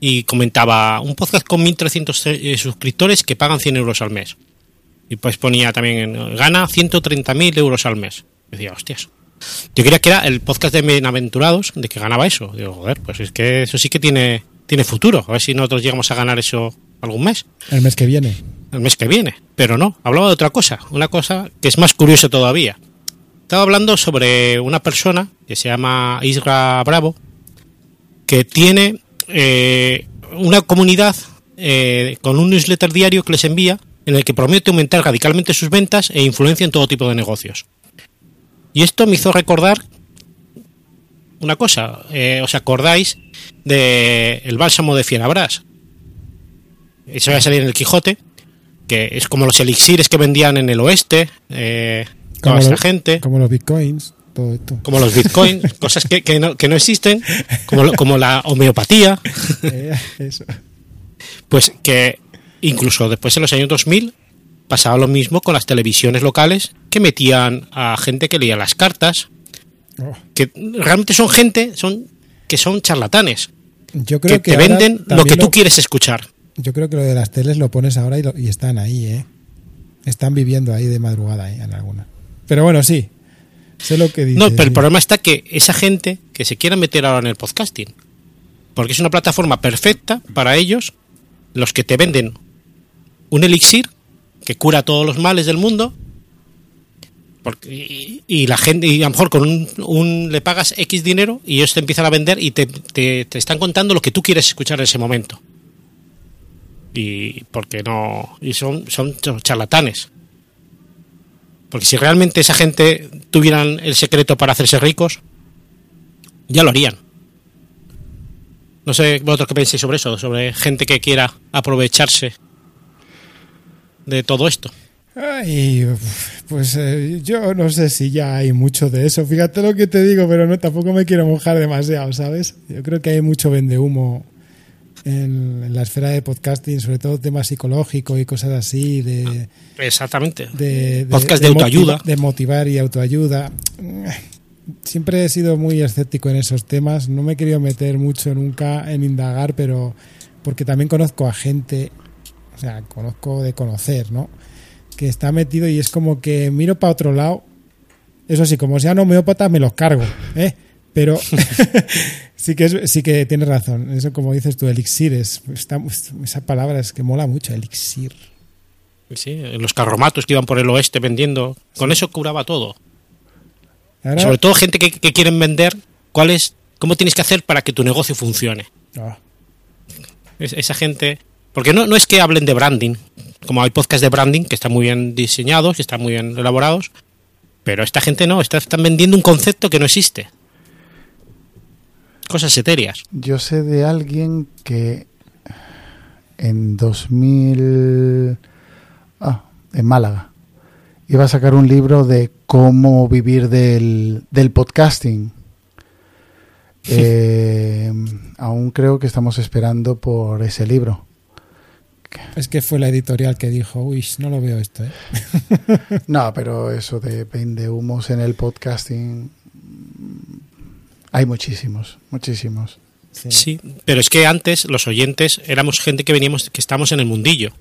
y comentaba un podcast con 1.300 eh, suscriptores que pagan 100 euros al mes. Y pues ponía también, gana 130.000 euros al mes. Decía, hostias. Yo creía que era el podcast de Mediaventurados de que ganaba eso. Digo, joder, pues es que eso sí que tiene, tiene futuro. A ver si nosotros llegamos a ganar eso algún mes El mes que viene. el mes que viene. Pero no, hablaba de otra cosa, una cosa que es más curiosa todavía. Estaba hablando sobre una persona que se llama Isra Bravo, que tiene eh, una comunidad eh, con un newsletter diario que les envía en el que promete aumentar radicalmente sus ventas e influencia en todo tipo de negocios. Y esto me hizo recordar una cosa. eh, ¿Os acordáis de el bálsamo de Fierabrás? Eso va a salir en el Quijote, que es como los elixires que vendían en el oeste, eh, Como esta lo- gente, Como los bitcoins, todo esto. como los bitcoins, cosas que, que no, que no existen, como, como la homeopatía. Eh, eso. Pues que incluso después en los años 2000 pasaba lo mismo con las televisiones locales que metían a gente que leía las cartas, Oh. que realmente son gente son que son charlatanes, Yo creo que, que, te ahora venden lo que tú quieres escuchar. Yo creo que lo de las teles lo pones ahora y, lo- y están ahí, ¿eh? Están viviendo ahí de madrugada, ¿eh? En alguna. Pero bueno, sí. Sé lo que dices. No, pero el problema está que esa gente que se quiera meter ahora en el podcasting, porque es una plataforma perfecta para ellos, los que te venden un elixir que cura todos los males del mundo, porque, y, y la gente, y a lo mejor con un, un- le pagas X dinero y ellos te empiezan a vender y te, te- te están contando lo que tú quieres escuchar en ese momento. Y porque no, y son, son charlatanes. Porque si realmente esa gente tuvieran el secreto para hacerse ricos, ya lo harían. No sé vosotros qué pensáis sobre eso, sobre gente que quiera aprovecharse de todo esto. Ay, pues eh, yo no sé si ya hay mucho de eso. Fíjate lo que te digo, pero no tampoco me quiero mojar demasiado, ¿sabes? Yo creo que hay mucho vendehumo en, en la esfera de podcasting, sobre todo temas psicológicos y cosas así, de, Exactamente. de, Podcast de autoayuda. de motivar y autoayuda. Siempre he sido muy escéptico en esos temas. No me he querido meter mucho nunca en indagar, pero porque también conozco a gente, o sea, conozco de conocer, ¿no? Que está metido y es como que miro para otro lado. Eso sí, como sean homeópatas, me los cargo, ¿eh? Pero sí que es, sí que tienes razón. Eso, como dices tú, elixires. Está, esa palabra es que mola mucho, elixir. Sí, los carromatos que iban por el oeste vendiendo, con eso curaba todo. Ahora- Sobre todo gente que, que quieren vender cuál es, cómo tienes que hacer para que tu negocio funcione. Ah. Es- esa gente, porque no, no es que hablen de branding, como hay podcasts de branding que están muy bien diseñados, que están muy bien elaborados, pero esta gente no, está- están vendiendo un concepto que no existe. Cosas etéreas. Yo sé de alguien que en 2000... Ah, en Málaga. Iba a sacar un libro de cómo vivir del, del podcasting. Eh, aún creo que estamos esperando por ese libro. Es que fue la editorial que dijo, uy, no lo veo esto, ¿eh? No, pero eso de vende humos en el podcasting hay muchísimos, muchísimos. Sí, pero es que antes los oyentes éramos gente que veníamos, que estamos en el mundillo,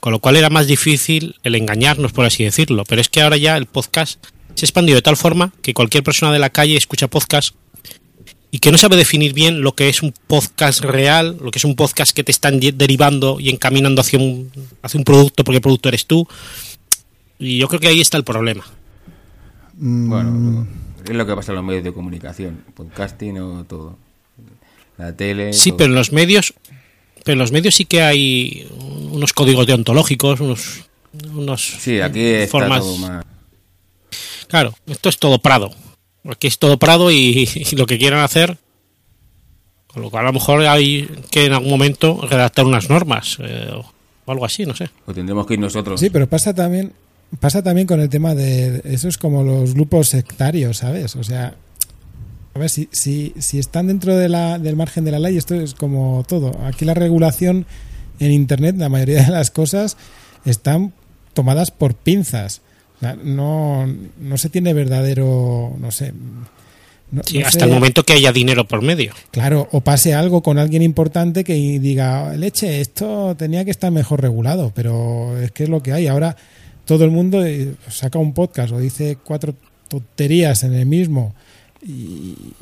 con lo cual era más difícil el engañarnos, por así decirlo. Pero es que ahora ya el podcast se ha expandido de tal forma que cualquier persona de la calle escucha podcast y que no sabe definir bien lo que es un podcast real, lo que es un podcast que te están de- derivando y encaminando hacia un, hacia un producto porque el producto eres tú. Y yo creo que ahí está el problema. Mm, Bueno, es lo que pasa en los medios de comunicación, podcasting o todo. La tele. Sí, todo. pero en los medios, pero en los medios sí que hay unos códigos deontológicos, unos, unos Sí, aquí está formas. todo más. Claro, esto es todo Prado. Aquí es todo Prado y, y lo que quieran hacer. Con lo cual a lo mejor hay que en algún momento redactar unas normas eh, o algo así, no sé. O tendremos que ir nosotros. Sí, pero pasa también, pasa también con el tema de, eso es como los grupos sectarios, ¿sabes? O sea, a ver, si, si, si están dentro de la, del margen de la ley, esto es como todo. Aquí la regulación en Internet, la mayoría de las cosas están tomadas por pinzas. O sea, no, no se tiene verdadero, no sé. no- Sí, no hasta sé- el momento que haya dinero por medio. Claro, o pase algo con alguien importante que diga, leche, esto tenía que estar mejor regulado, pero es que es lo que hay. Ahora todo el mundo eh, saca un podcast o dice cuatro tonterías en el mismo y,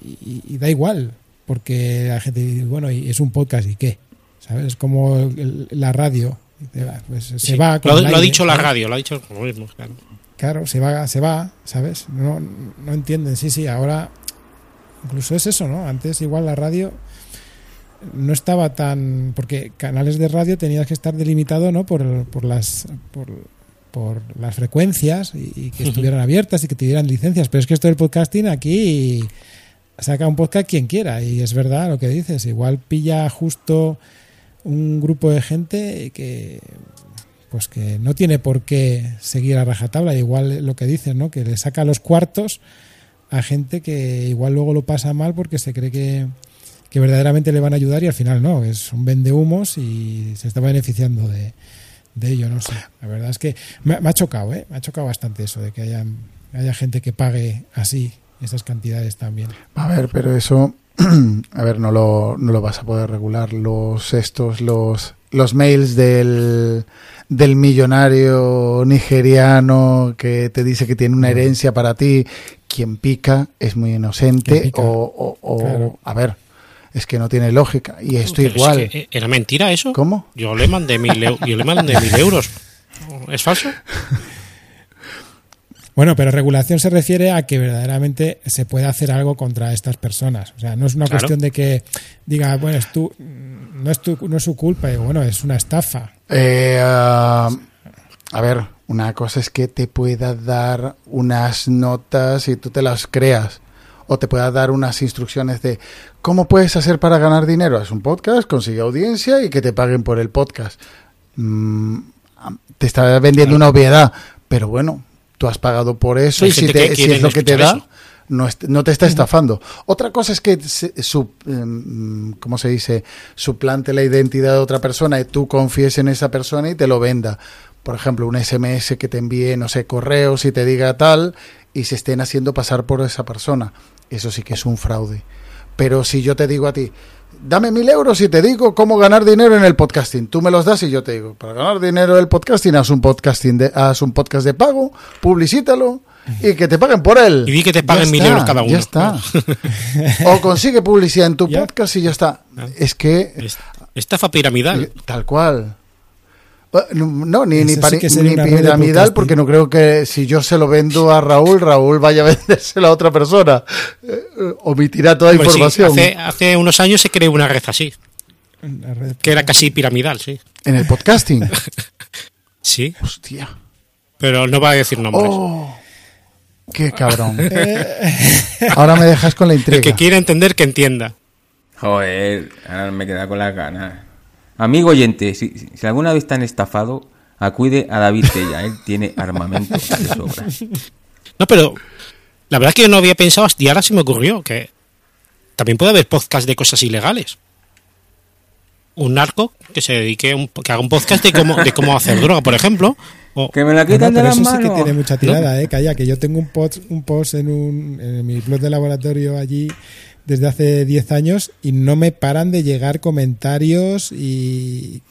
y- y da igual, porque la gente dice, bueno, y es un podcast y qué, ¿sabes? Es como el- la radio, dice, "Va, pues se Sí, va. con lo, el lo ha aire", dicho la radio, lo ha dicho mismo. claro. Claro, se va, se va, ¿sabes? No, no entienden. Sí, sí, ahora incluso es eso, ¿no? Antes igual la radio no estaba tan porque canales de radio tenías que estar delimitado, ¿no? Por, por las por, por las frecuencias y, y que estuvieran abiertas y que te dieran licencias. Pero es que esto del podcasting aquí saca un podcast quien quiera y es verdad lo que dices. Igual pilla justo un grupo de gente que pues que no tiene por qué seguir a rajatabla, igual lo que dices, ¿no? Que le saca los cuartos a gente que igual luego lo pasa mal porque se cree que, que verdaderamente le van a ayudar y al final no, es un vende humos y se está beneficiando de, de ello, no sé. La verdad es que me, me ha chocado, ¿eh? Me ha chocado bastante eso de que haya, haya gente que pague así esas cantidades también. A ver, pero eso, a ver, no lo, no lo vas a poder regular. Los estos, los, los mails del, del millonario nigeriano que te dice que tiene una herencia para ti, quien pica es muy inocente pica. o, o- o- Claro. a ver, es que no tiene lógica. Y esto Pero es igual. que, eh, ¿Era mentira eso? ¿Cómo? Yo le mandé mil, yo le mandé mil euros. ¿Es falso? Bueno, pero regulación se refiere a que verdaderamente se puede hacer algo contra estas personas. O sea, no es una Claro. cuestión de que diga, bueno, es tu, no es tu, no es su culpa, y bueno, es una estafa. Eh, ah, a ver, una cosa es que te pueda dar unas notas y tú te las creas. O te pueda dar unas instrucciones de cómo puedes hacer para ganar dinero. Es un podcast, consigue audiencia y que te paguen por el podcast. Mm, te está vendiendo una obviedad, pero bueno, tú has pagado por eso y si, te- si es lo que te da, eso. no, te está estafando. Otra cosa es que se- su, em, ¿cómo se dice? Suplante la identidad de otra persona y tú confíes en esa persona y te lo venda. Por ejemplo, un SMS que te envíe, no sé, correos y te diga tal y se estén haciendo pasar por esa persona. Eso sí que es un fraude. Pero si yo te digo a ti, dame mil euros y te digo cómo ganar dinero en el podcasting. Tú me los das y yo te digo, para ganar dinero en el podcasting, haz un podcasting de, haz un podcast de pago, publicítalo y que te paguen por él. Y di que te paguen mil euros cada uno. Ya está. o consigue publicidad en tu podcast y ya está. Es que Es- Estafa piramidal. tal cual. No, ni, ni, sí piramidal, porque no creo que si yo se lo vendo a Raúl, Raúl vaya a vendérselo a otra persona. Eh, omitirá toda sí, información. hace, hace unos años se creó una red así, La red- que era casi piramidal, sí. En el podcasting. Sí, Hostia. pero no va a decir nombres. Oh, qué cabrón. Ahora me dejas con la El intriga. que quiera entender, que entienda. Joder, ahora me queda con las ganas. Amigo oyente, si, si- alguna vez están estafado, acude a David Tella, él tiene armamento de sobra. No, pero la verdad es que yo no había pensado hasta y ahora se me ocurrió que también puede haber podcast de cosas ilegales. Un narco que se dedique a un- que haga un podcast de cómo, de cómo hacer droga, por ejemplo. O, Que me la No, no, quitan de pero las eso sí que manos. tiene mucha tirada, eh, calla, que yo tengo un post, un post en, un, en mi blog de laboratorio allí desde hace 10 años y no me paran de llegar comentarios y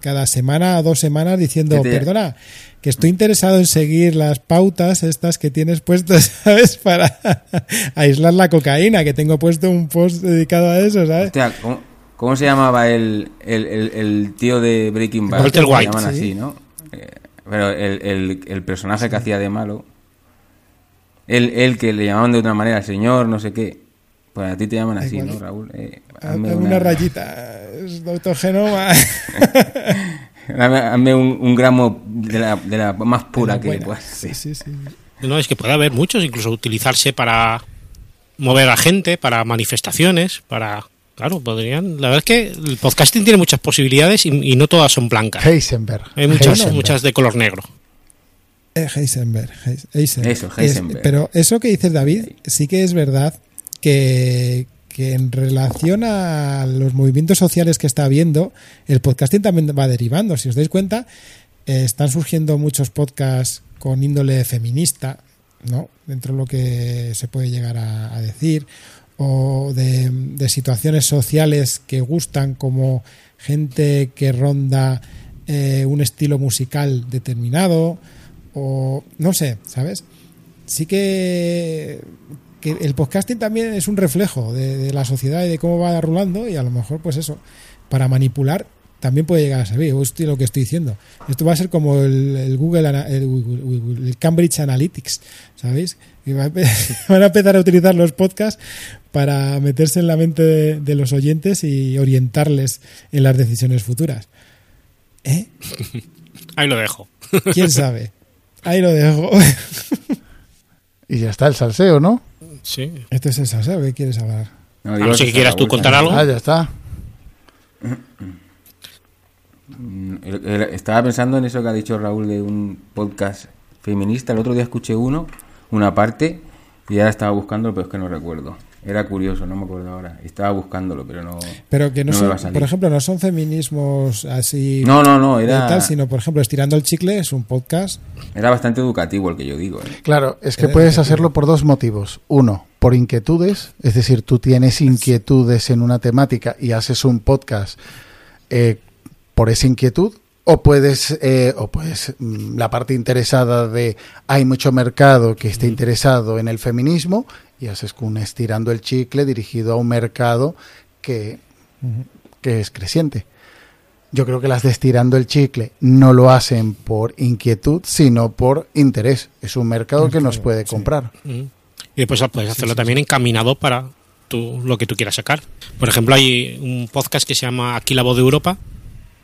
cada semana o dos semanas diciendo, ¿Qué te- perdona, que estoy interesado en seguir las pautas estas que tienes puestas, ¿sabes? Para aislar la cocaína, que tengo puesto un post dedicado a eso, ¿sabes? Hostia, ¿cómo, cómo se llamaba el, el, el- el tío de Breaking Bad? Walter White, llaman sí. así, ¿no? Eh, pero el, el, el personaje que hacía de malo, él, él que le llamaban de otra manera, el señor, no sé qué. Pues a ti te llaman así, igual. ¿no, Raúl? Eh, Hazme hazme una, rayita, es doctor Genoma. Dame, hazme un, un gramo de la, de la más pura La que puedas. Sí. Sí, sí, sí. no, es que puede haber muchos, incluso utilizarse para mover a gente, para manifestaciones, para... Claro, podrían... La verdad es que el podcasting tiene muchas posibilidades y, y no todas son blancas. Heisenberg. Hay muchas, Heisenberg. muchas de color negro. Eh, Heisenberg, Heis- Heisenberg. Eso, Es- Heisenberg. pero eso que dices, David, sí que es verdad que, que en relación a los movimientos sociales que está habiendo, el podcasting también va derivando. Si os dais cuenta, eh, están surgiendo muchos podcasts con índole feminista, ¿no? Dentro de lo que se puede llegar a, decir, o de, de situaciones sociales que gustan, como gente que ronda eh, un estilo musical determinado, o no sé, ¿sabes? Sí que, que el podcasting también es un reflejo de, de la sociedad y de cómo va rulando y a lo mejor pues eso, para manipular también puede llegar a servir, es lo que estoy diciendo. Esto va a ser como el, el Google, el, Cambridge Analytics, ¿sabéis? Y va a empe- van a empezar a utilizar los podcasts para meterse en la mente de, de los oyentes y orientarles en las decisiones futuras. ¿Eh? Ahí lo dejo. ¿Quién sabe? Ahí lo dejo. Y ya está el salseo, ¿no? Sí. Este es el salseo, ¿qué quieres hablar? No, A digo no ser que quieras tú contar algo. Ah, ya está. Mm, el- el- Estaba pensando en eso que ha dicho Raúl de un podcast feminista. El otro día escuché uno, una parte, y ahora estaba buscando, pero es que no recuerdo. Era curioso, no me acuerdo ahora. Estaba buscándolo, pero no. Pero que no, me son, va a salir. por ejemplo, no son feminismos así. No, no, no, era- tal, sino, por ejemplo, Estirando el Chicle es un podcast. Era bastante educativo el que yo digo. ¿eh? Claro, es que Era puedes educativo. hacerlo por dos motivos. Uno, por inquietudes, es decir, tú tienes inquietudes en una temática y haces un podcast eh, por esa inquietud. O puedes, eh, o puedes, mm, la parte interesada de hay mucho mercado que esté interesado en el feminismo y haces un estirando el chicle dirigido a un mercado que, que es creciente. Yo creo que las de estirando el chicle no lo hacen por inquietud, sino por interés. Es un mercado que nos puede comprar. Mm. Y después puedes hacerlo también encaminado para tú, lo que tú quieras sacar. Por ejemplo, hay un podcast que se llama Aquí la voz de Europa,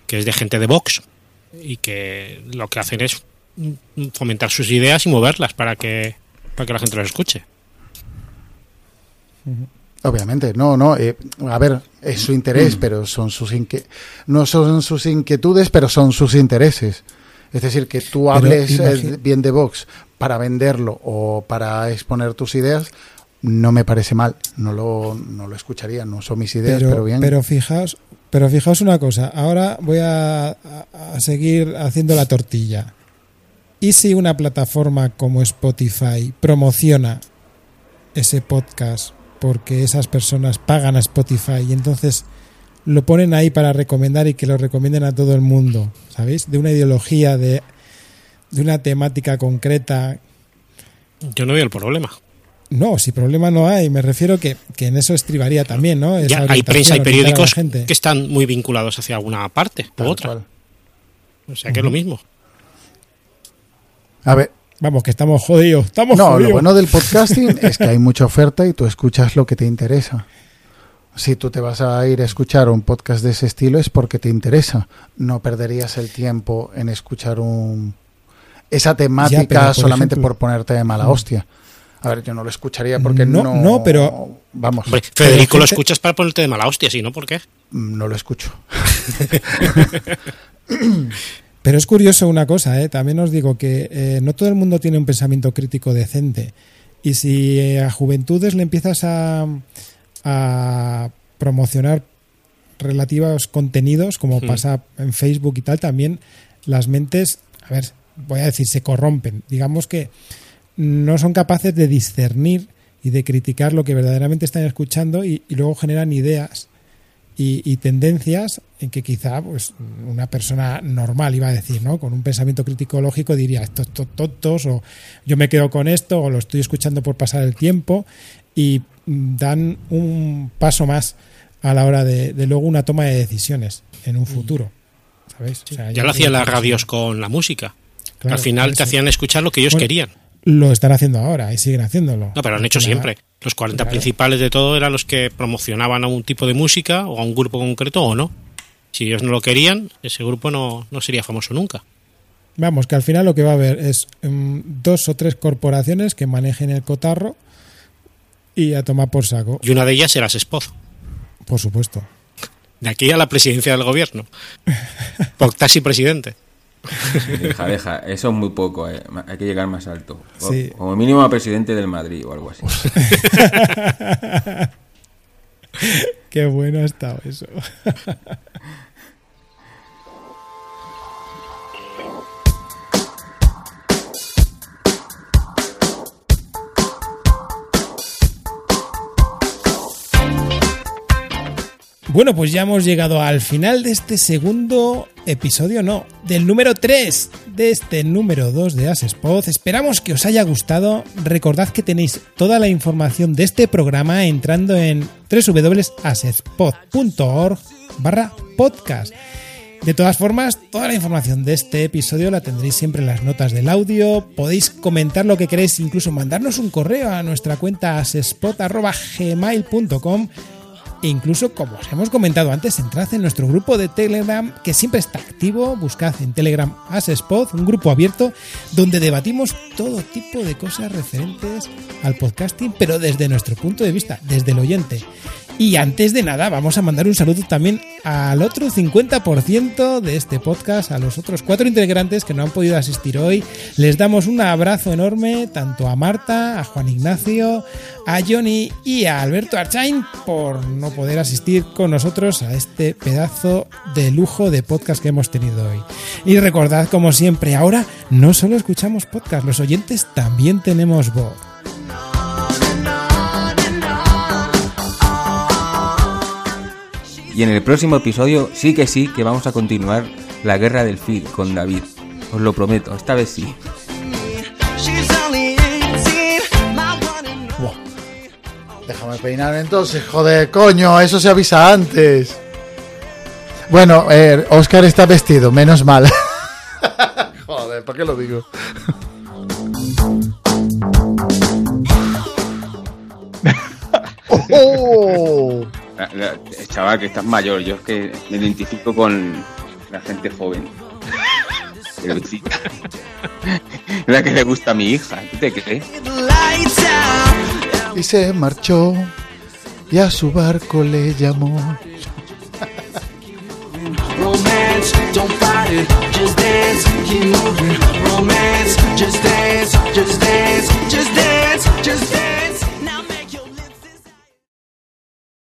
que es de gente de Vox, y que lo que hacen es fomentar sus ideas y moverlas para que, para que la gente las escuche. Obviamente, no, no. eh, a ver, es su interés, pero son sus inque- no son sus inquietudes, pero son sus intereses. Es decir, que tú hables eh, bien de Vox para venderlo o para exponer tus ideas, no me parece mal. No lo, no lo escucharía, no son mis ideas, pero, Pero, bien. pero fijaos, pero fijaos una cosa. Ahora voy a- a seguir haciendo la tortilla. ¿Y si una plataforma como Spotify promociona ese podcast porque esas personas pagan a Spotify y entonces lo ponen ahí para recomendar y que lo recomienden a todo el mundo, ¿sabéis? De una ideología, de, de una temática concreta. Yo no veo el problema. No, si problema no hay, me refiero que, que en eso estribaría también, ¿no? Esa Ya hay prensa y periódicos gente. que están muy vinculados hacia alguna parte u otra. O sea que es lo mismo. A ver, Vamos, que estamos jodidos, estamos No, jodidos. lo bueno del podcasting es que hay mucha oferta y tú escuchas lo que te interesa. Si tú te vas a ir a escuchar un podcast de ese estilo es porque te interesa. No perderías el tiempo en escuchar un esa temática por solamente ejemplo- por ponerte de mala Mm. hostia. A ver, yo no lo escucharía porque No, no. no, pero- Vamos. Hombre, Federico lo escuchas para ponerte de mala hostia, ¿sí? ¿No? ¿Por qué? No lo escucho. Pero es curioso una cosa, ¿eh? también os digo que eh, no todo el mundo tiene un pensamiento crítico decente. Y si eh, a juventudes le empiezas a, a promocionar relativos contenidos, como Hmm. pasa en Facebook y tal, también las mentes, a ver, voy a decir, se corrompen. Digamos que no son capaces de discernir y de criticar lo que verdaderamente están escuchando y, y luego generan ideas y, y tendencias en que quizá pues una persona normal iba a decir, ¿no? Con un pensamiento crítico lógico diría estos to- tontos o yo me quedo con esto o lo estoy escuchando por pasar el tiempo y mm, dan un paso más a la hora de, de luego una toma de decisiones en un futuro. ¿Sabéis? O sea, Ya lo hacían las radios con la música. Claro, Al final te hacían escuchar lo que ellos Bueno, querían. Lo están haciendo ahora y siguen haciéndolo. No, pero lo han hecho siempre. Los 40 Claro. principales de todo eran los que promocionaban a un tipo de música o a un grupo concreto o no. Si ellos no lo querían, ese grupo no, no sería famoso nunca. Vamos, que al final lo que va a haber es mm, dos o tres corporaciones que manejen el cotarro y a tomar por saco, Y una de ellas era Spot. por supuesto. De aquí a la presidencia del gobierno. Por taxi presidente. Deja, deja, eso es muy poco, eh. Hay que llegar más alto. O- Sí. Como mínimo a presidente del Madrid o algo así. Qué bueno ha estado eso. Bueno, pues ya hemos llegado al final de este segundo episodio, no, del número 3 de este número 2 de Asespod. Esperamos que os haya gustado. Recordad que tenéis toda la información de este programa entrando en www.asespod.org barra podcast. De todas formas, toda la información de este episodio la tendréis siempre en las notas del audio. Podéis comentar lo que queréis, incluso mandarnos un correo a nuestra cuenta asespot.gmail.com E incluso, como os hemos comentado antes, entrad en nuestro grupo de Telegram, que siempre está activo. Buscad en Telegram Spot, un grupo abierto donde debatimos todo tipo de cosas referentes al podcasting, pero desde nuestro punto de vista, desde el oyente. Y antes de nada, vamos a mandar un saludo también al otro 50% de este podcast, a los otros cuatro integrantes que no han podido asistir hoy. Les damos un abrazo enorme tanto a Marta, a Juan Ignacio, a Johnny y a Alberto Archain por no poder asistir con nosotros a este pedazo de lujo de podcast que hemos tenido hoy. Y recordad, como siempre, ahora no solo escuchamos podcast, los oyentes también tenemos voz. Y en el próximo episodio sí que sí que vamos a continuar la guerra del feed con David. Os lo prometo, esta vez sí. Déjame peinar entonces, joder, coño, eso se avisa antes. Bueno, eh, Oscar está vestido, menos mal. joder, ¿por qué lo digo? ¡Oh! Chaval, que estás mayor, yo es que me identifico con la gente joven. La que le gusta a mi hija, ¿tú te crees? Y se marchó y a su barco le llamó.